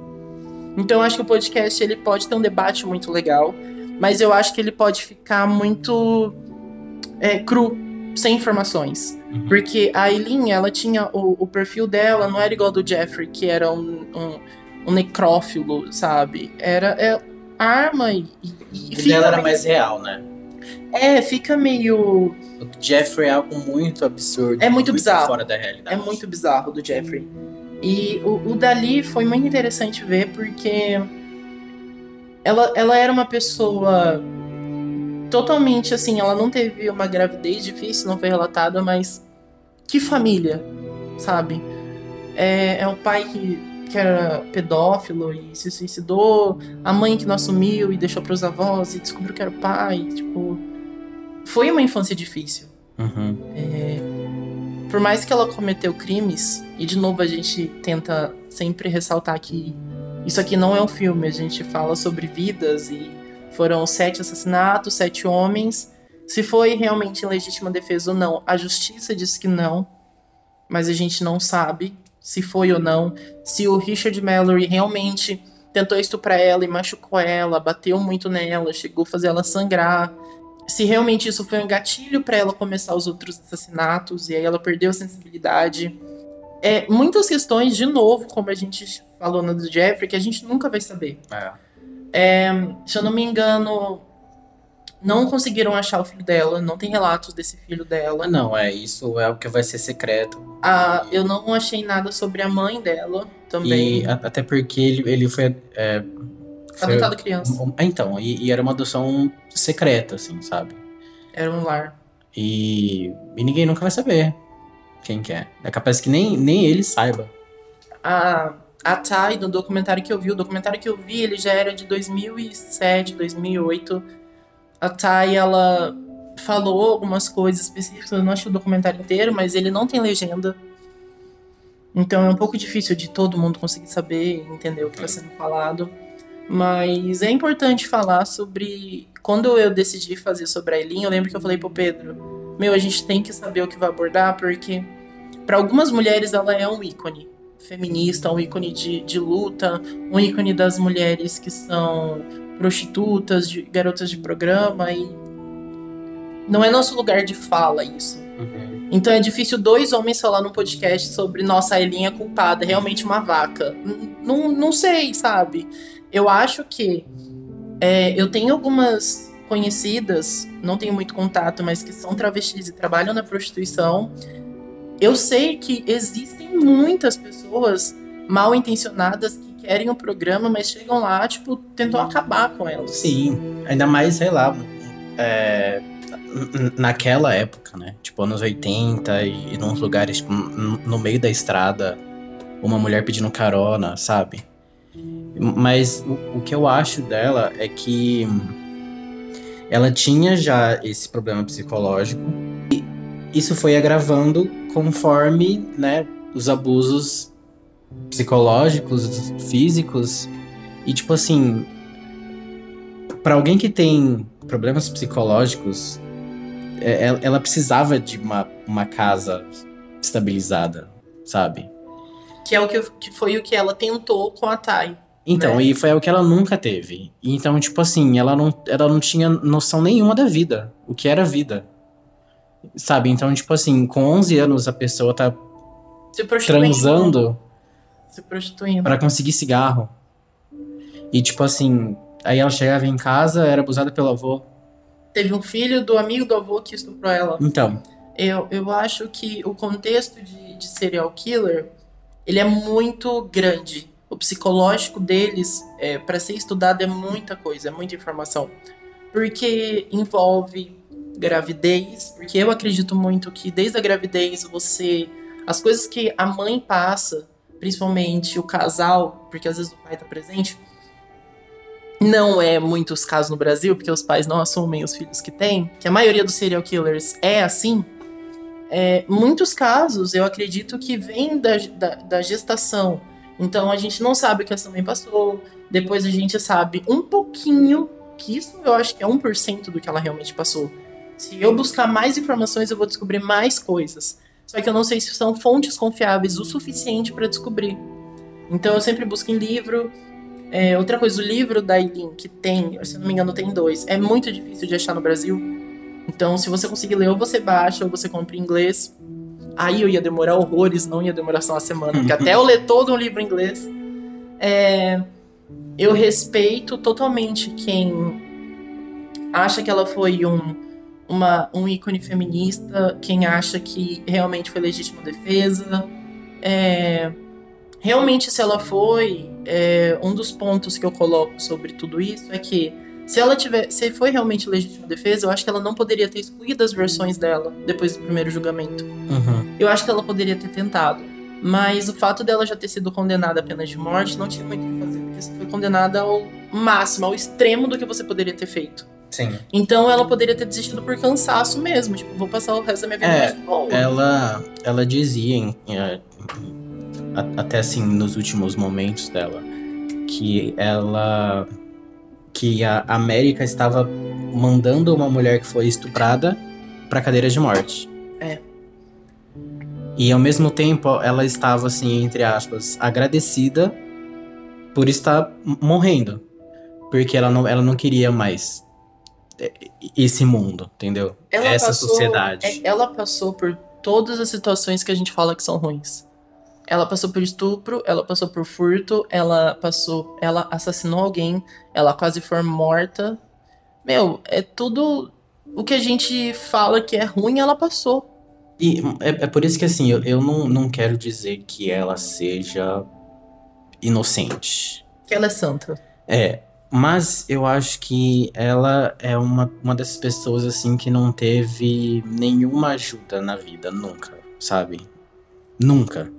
Então eu acho que o podcast ele pode ter um debate muito legal, mas eu acho que ele pode ficar muito é, cru, sem informações. Uhum. Porque a Eileen, ela tinha o, o, perfil dela, não era igual do Jeffrey, que era um, um, um necrófilo, sabe? Era é, arma e. e o dela era mais real, né? É, fica meio. O Jeffrey é algo muito absurdo. É muito, muito bizarro. Fora da realidade. É muito bizarro do Jeffrey. E o, o Dali foi muito interessante ver porque ela, ela era uma pessoa totalmente assim, ela não teve uma gravidez difícil, não foi relatada, mas que família, sabe? É, é um pai que, que era pedófilo e se suicidou, a mãe que não assumiu e deixou para os avós e descobriu que era o pai, tipo, foi uma infância difícil. Uhum. É, por mais que ela cometeu crimes, e de novo a gente tenta sempre ressaltar que isso aqui não é um filme, a gente fala sobre vidas e foram sete assassinatos, sete homens. Se foi realmente em legítima defesa ou não, a justiça diz que não, mas a gente não sabe se foi ou não. Se o Richard Mallory realmente tentou estuprar ela e machucou ela, bateu muito nela, chegou a fazer ela sangrar. Se realmente isso foi um gatilho para ela começar os outros assassinatos e aí ela perdeu a sensibilidade. É, muitas questões, de novo, como a gente falou no do Jeffrey, que a gente nunca vai saber. É. É, se eu não me engano, não conseguiram achar o filho dela, não tem relatos desse filho dela. Não, é isso é o que vai ser secreto. Ah, eu não achei nada sobre a mãe dela também. E, até porque ele, ele foi. É, foi Adotado criança. Então, e, e, era uma adoção secreta, assim, sabe? Era um lar. E, e ninguém nunca vai saber quem que é. É capaz que nem, nem ele saiba. Ah, a Thay, no documentário que eu vi, o documentário que eu vi, ele já era de 2007, 2008. A Thay, ela falou algumas coisas específicas, eu não achei o documentário inteiro, mas ele não tem legenda. Então é um pouco difícil de todo mundo conseguir saber e entender o que está sendo falado. Mas é importante falar sobre. Quando eu decidi fazer sobre a Eileen, eu lembro que eu falei pro Pedro: Meu, a gente tem que saber o que vai abordar, porque para algumas mulheres ela é um ícone feminista, um ícone de, de luta, um ícone das mulheres que são prostitutas, de, garotas de programa e não é nosso lugar de fala isso. Uhum. Então é difícil dois homens falar num podcast sobre nossa Aileen é culpada, é realmente uma vaca. Não, não sei, sabe? Eu acho que é, eu tenho algumas conhecidas, não tenho muito contato, mas que são travestis e trabalham na prostituição. Eu sei que existem muitas pessoas mal intencionadas que querem o programa, mas chegam lá, tipo, tentam acabar com elas. Sim, ainda mais, sei lá, é, naquela época, né? Tipo, anos 80 e, e nos lugares, tipo, no meio da estrada, uma mulher pedindo carona, sabe? Mas o, o que eu acho dela é que ela tinha já esse problema psicológico e isso foi agravando conforme, né, os abusos psicológicos, físicos. E, tipo assim, para alguém que tem problemas psicológicos, é, é, ela precisava de uma, uma casa estabilizada, sabe? Que é o que, que foi o que ela tentou com a Thay. Então, né? e foi o que ela nunca teve. Então, tipo assim, ela não, ela não tinha noção nenhuma da vida. O que era vida. Sabe? Então, tipo assim, com 11 anos a pessoa tá transando se prostituindo para conseguir cigarro. E tipo assim, aí ela chegava em casa, era abusada pelo avô. Teve um filho do amigo do avô que estuprou ela. Então. Eu, eu acho que o contexto de, de serial killer, ele é muito grande. O psicológico deles, é, para ser estudado, é muita coisa, é muita informação. Porque envolve gravidez, porque eu acredito muito que desde a gravidez você as coisas que a mãe passa, principalmente o casal, porque às vezes o pai tá presente, não é muitos casos no Brasil, porque os pais não assumem os filhos que têm, que a maioria dos serial killers é assim. É, muitos casos eu acredito que vem da, da, da gestação. Então a gente não sabe o que essa mãe passou, depois a gente sabe um pouquinho, que isso eu acho que é 1% do que ela realmente passou. Se eu buscar mais informações, eu vou descobrir mais coisas. Só que eu não sei se são fontes confiáveis o suficiente para descobrir. Então eu sempre busco em livro. É, outra coisa, o livro da Eileen, que tem, se não me engano, tem dois, é muito difícil de achar no Brasil. Então, se você conseguir ler, ou você baixa, ou você compra em inglês. Aí eu ia demorar horrores, não ia demorar só uma semana, porque até eu ler todo um livro em inglês. É, eu respeito totalmente quem acha que ela foi um, uma, um ícone feminista, quem acha que realmente foi legítima defesa. É, realmente, se ela foi, é, um dos pontos que eu coloco sobre tudo isso é que se ela tiver, se foi realmente legítima defesa, eu acho que ela não poderia ter excluído as versões dela depois do primeiro julgamento. Uhum. Eu acho que ela poderia ter tentado. Mas o fato dela já ter sido condenada a pena de morte não tinha muito o que fazer, porque você foi condenada ao máximo, ao extremo do que você poderia ter feito. Sim. Então ela poderia ter desistido por cansaço mesmo. Tipo, vou passar o resto da minha vida É, de boa. Ela, ela dizia, em- em- a- até assim, nos últimos momentos dela, que ela. que a América estava mandando uma mulher que foi estuprada pra cadeira de morte. É. E ao mesmo tempo, ela estava, assim, entre aspas, agradecida por estar morrendo. Porque ela não, ela não queria mais é, esse mundo, entendeu? Ela Essa passou- sociedade. é, ela passou por todas as situações que a gente fala que são ruins. Ela passou por estupro, ela passou por furto, ela passou. Ela assassinou alguém, ela quase foi morta. Meu, é tudo. O que a gente fala que é ruim, ela passou. E é, é por isso que assim, eu, eu não, não quero dizer que ela seja inocente. Que ela é santa. É, mas eu acho que ela é uma, uma dessas pessoas assim que não teve nenhuma ajuda na vida, nunca, sabe? Nunca.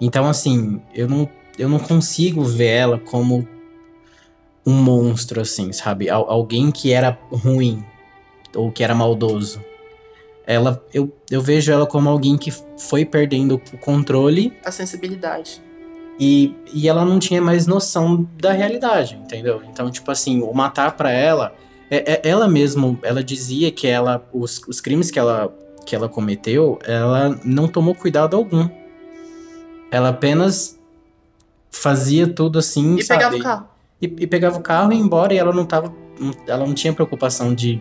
Então assim, eu não, eu não consigo ver ela como um monstro assim, sabe? Al- alguém que era ruim ou que era maldoso. Ela, eu, eu vejo ela como alguém que foi perdendo o controle A sensibilidade. E, e ela não tinha mais noção da realidade, entendeu? Então, tipo assim, o matar pra ela, é, é- ela mesmo, ela dizia que ela, os, os crimes que ela, que ela cometeu, ela não tomou cuidado algum. Ela apenas fazia tudo assim, E sabe? pegava o carro. E, e pegava o carro e ia embora e ela não tava, ela não tinha preocupação de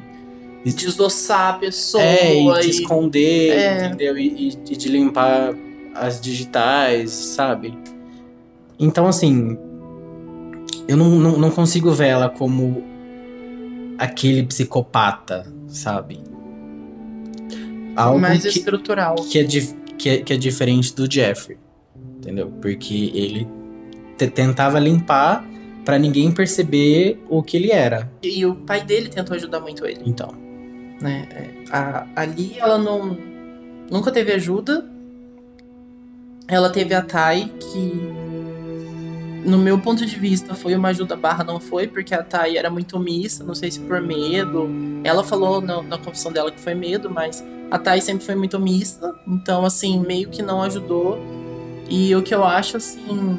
Desossar a pessoa. é, e de e- esconder, É. entendeu? E, e- e de limpar as digitais, sabe? Então, assim, eu não, não, não consigo ver ela como aquele psicopata, sabe? Algo mais que, estrutural. que, é, que, é, que é diferente do Jeffrey, entendeu? Porque ele te- tentava limpar pra ninguém perceber o que ele era. E o pai dele tentou ajudar muito ele. Então, né? É, a, ali ela não nunca teve ajuda. Ela teve a Tai, que no meu ponto de vista foi uma ajuda barra não foi, porque a Tai era muito omissa, não sei se por medo. Ela falou na, na confissão dela que foi medo, mas a Tai sempre foi muito omissa, então assim, meio que não ajudou. E o que eu acho assim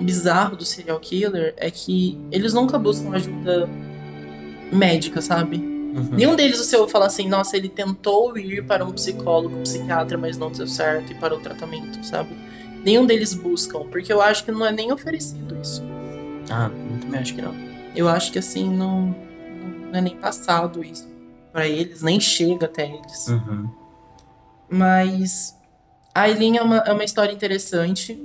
bizarro do serial killer é que eles nunca buscam ajuda médica, sabe? uhum. Nenhum deles você ouve falar assim, nossa, ele tentou ir para um psicólogo, um psiquiatra, mas não deu certo e para o tratamento, sabe? Nenhum deles buscam, porque eu acho que não é nem oferecido isso. ah, eu também acho que não. Eu acho que assim, não, não é nem passado isso para eles, nem chega até eles. Uhum. Mas a Aileen é uma, é uma história interessante.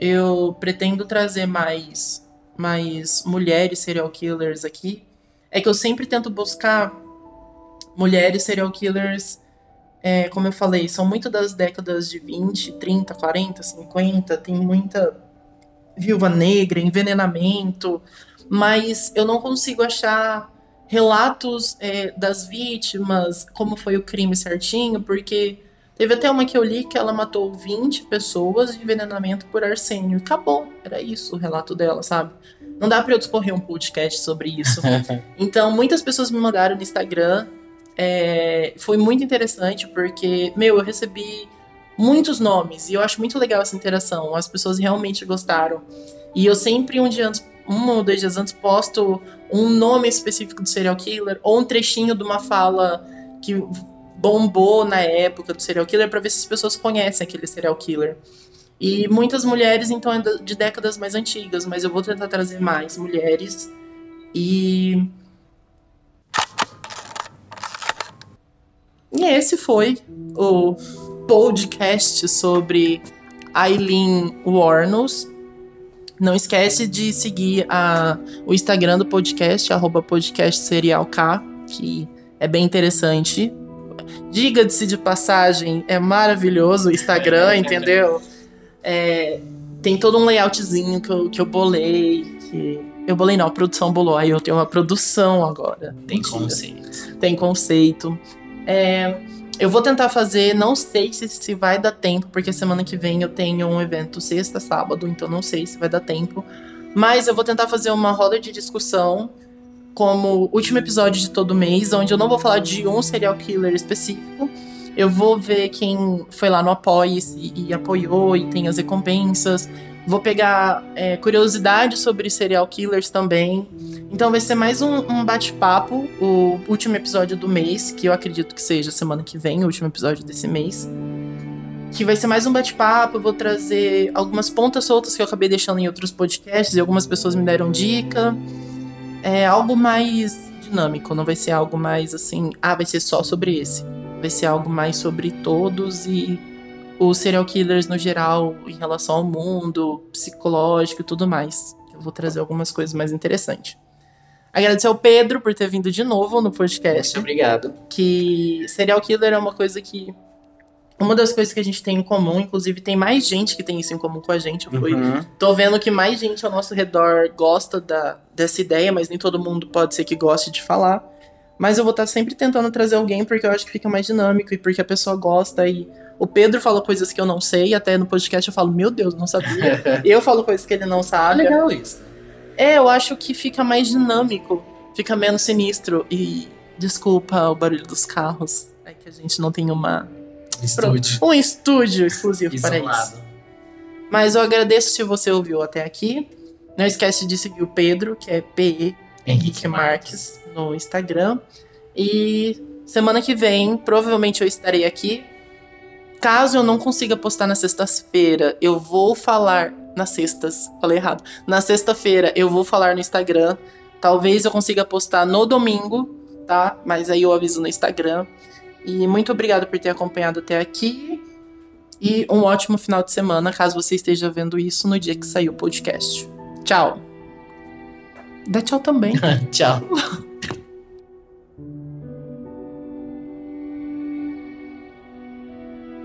Eu pretendo trazer mais, mais mulheres serial killers aqui. É que eu sempre tento buscar mulheres serial killers, é, como eu falei, são muito das décadas de 20, 30, 40, 50. Tem muita viúva negra, envenenamento. Mas eu não consigo achar relatos é, das vítimas, como foi o crime certinho, porque Teve até uma que eu li que ela matou 20 pessoas de envenenamento por arsênio. Acabou. Era isso o relato dela, sabe? Não dá pra eu discorrer um podcast sobre isso. Então, muitas pessoas me mandaram no Instagram. É, foi muito interessante, porque, meu, eu recebi muitos nomes e eu acho muito legal essa interação. As pessoas realmente gostaram. E eu sempre, um dia antes, um ou dois dias antes, posto um nome específico do serial killer ou um trechinho de uma fala que bombou na época do serial killer para ver se as pessoas conhecem aquele serial killer. E muitas mulheres, então, é de décadas mais antigas, mas eu vou tentar trazer mais mulheres. E. E esse foi o podcast sobre Aileen Warnos. Não esquece de seguir a, o Instagram do podcast, arroba podcast serial K, que é bem interessante. Diga-se de passagem, é maravilhoso o Instagram, entendeu? É, tem todo um layoutzinho que eu, que eu bolei. Que... Eu bolei não, a produção bolou. Aí eu tenho uma produção agora. Tem Mentira. conceito. Tem conceito. É, eu vou tentar fazer, não sei se, se vai dar tempo, porque semana que vem eu tenho um evento sexta, sábado, então não sei se vai dar tempo. Mas eu vou tentar fazer uma roda de discussão como último episódio de todo mês, onde eu não vou falar de um serial killer específico. Eu vou ver quem foi lá no Apoie e, e apoiou e tem as recompensas. Vou pegar é, curiosidades sobre serial killers também. Então vai ser mais um, um bate-papo, o último episódio do mês, que eu acredito que seja semana que vem, o último episódio desse mês. Que vai ser mais um bate-papo, eu vou trazer algumas pontas soltas que eu acabei deixando em outros podcasts e algumas pessoas me deram dica é algo mais dinâmico, não vai ser algo mais assim, ah, vai ser só sobre esse. Vai ser algo mais sobre todos e os serial killers no geral, em relação ao mundo, psicológico e tudo mais. Eu vou trazer algumas coisas mais interessantes. Agradecer ao Pedro por ter vindo de novo no podcast. Muito obrigado. Que serial killer é uma coisa que uma das coisas que a gente tem em comum, inclusive tem mais gente que tem isso em comum com a gente. Eu fui, uhum. tô vendo que mais gente ao nosso redor gosta da, dessa ideia, mas nem todo mundo pode ser que goste de falar. Mas eu vou estar sempre tentando trazer alguém porque eu acho que fica mais dinâmico e porque a pessoa gosta. E o Pedro falou coisas que eu não sei, até no podcast eu falo, meu Deus, não sabia. eu falo coisas que ele não sabe. É legal isso. É, eu acho que fica mais dinâmico, fica menos sinistro. E desculpa o barulho dos carros. É que a gente não tem uma Estúdio. Um estúdio exclusivo para isso. Mas eu agradeço se você ouviu até aqui. Não esquece de seguir o Pedro, que é PE Henrique Marques, no Instagram. E semana que vem, provavelmente eu estarei aqui. Caso eu não consiga postar na sexta-feira, eu vou falar. Nas sextas, falei errado. Na sexta-feira eu vou falar no Instagram. Talvez eu consiga postar no domingo, tá? Mas aí eu aviso no Instagram. E muito obrigado por ter acompanhado até aqui. E um ótimo final de semana, caso você esteja vendo isso no dia que saiu o podcast. Tchau. Dá tchau também. tchau.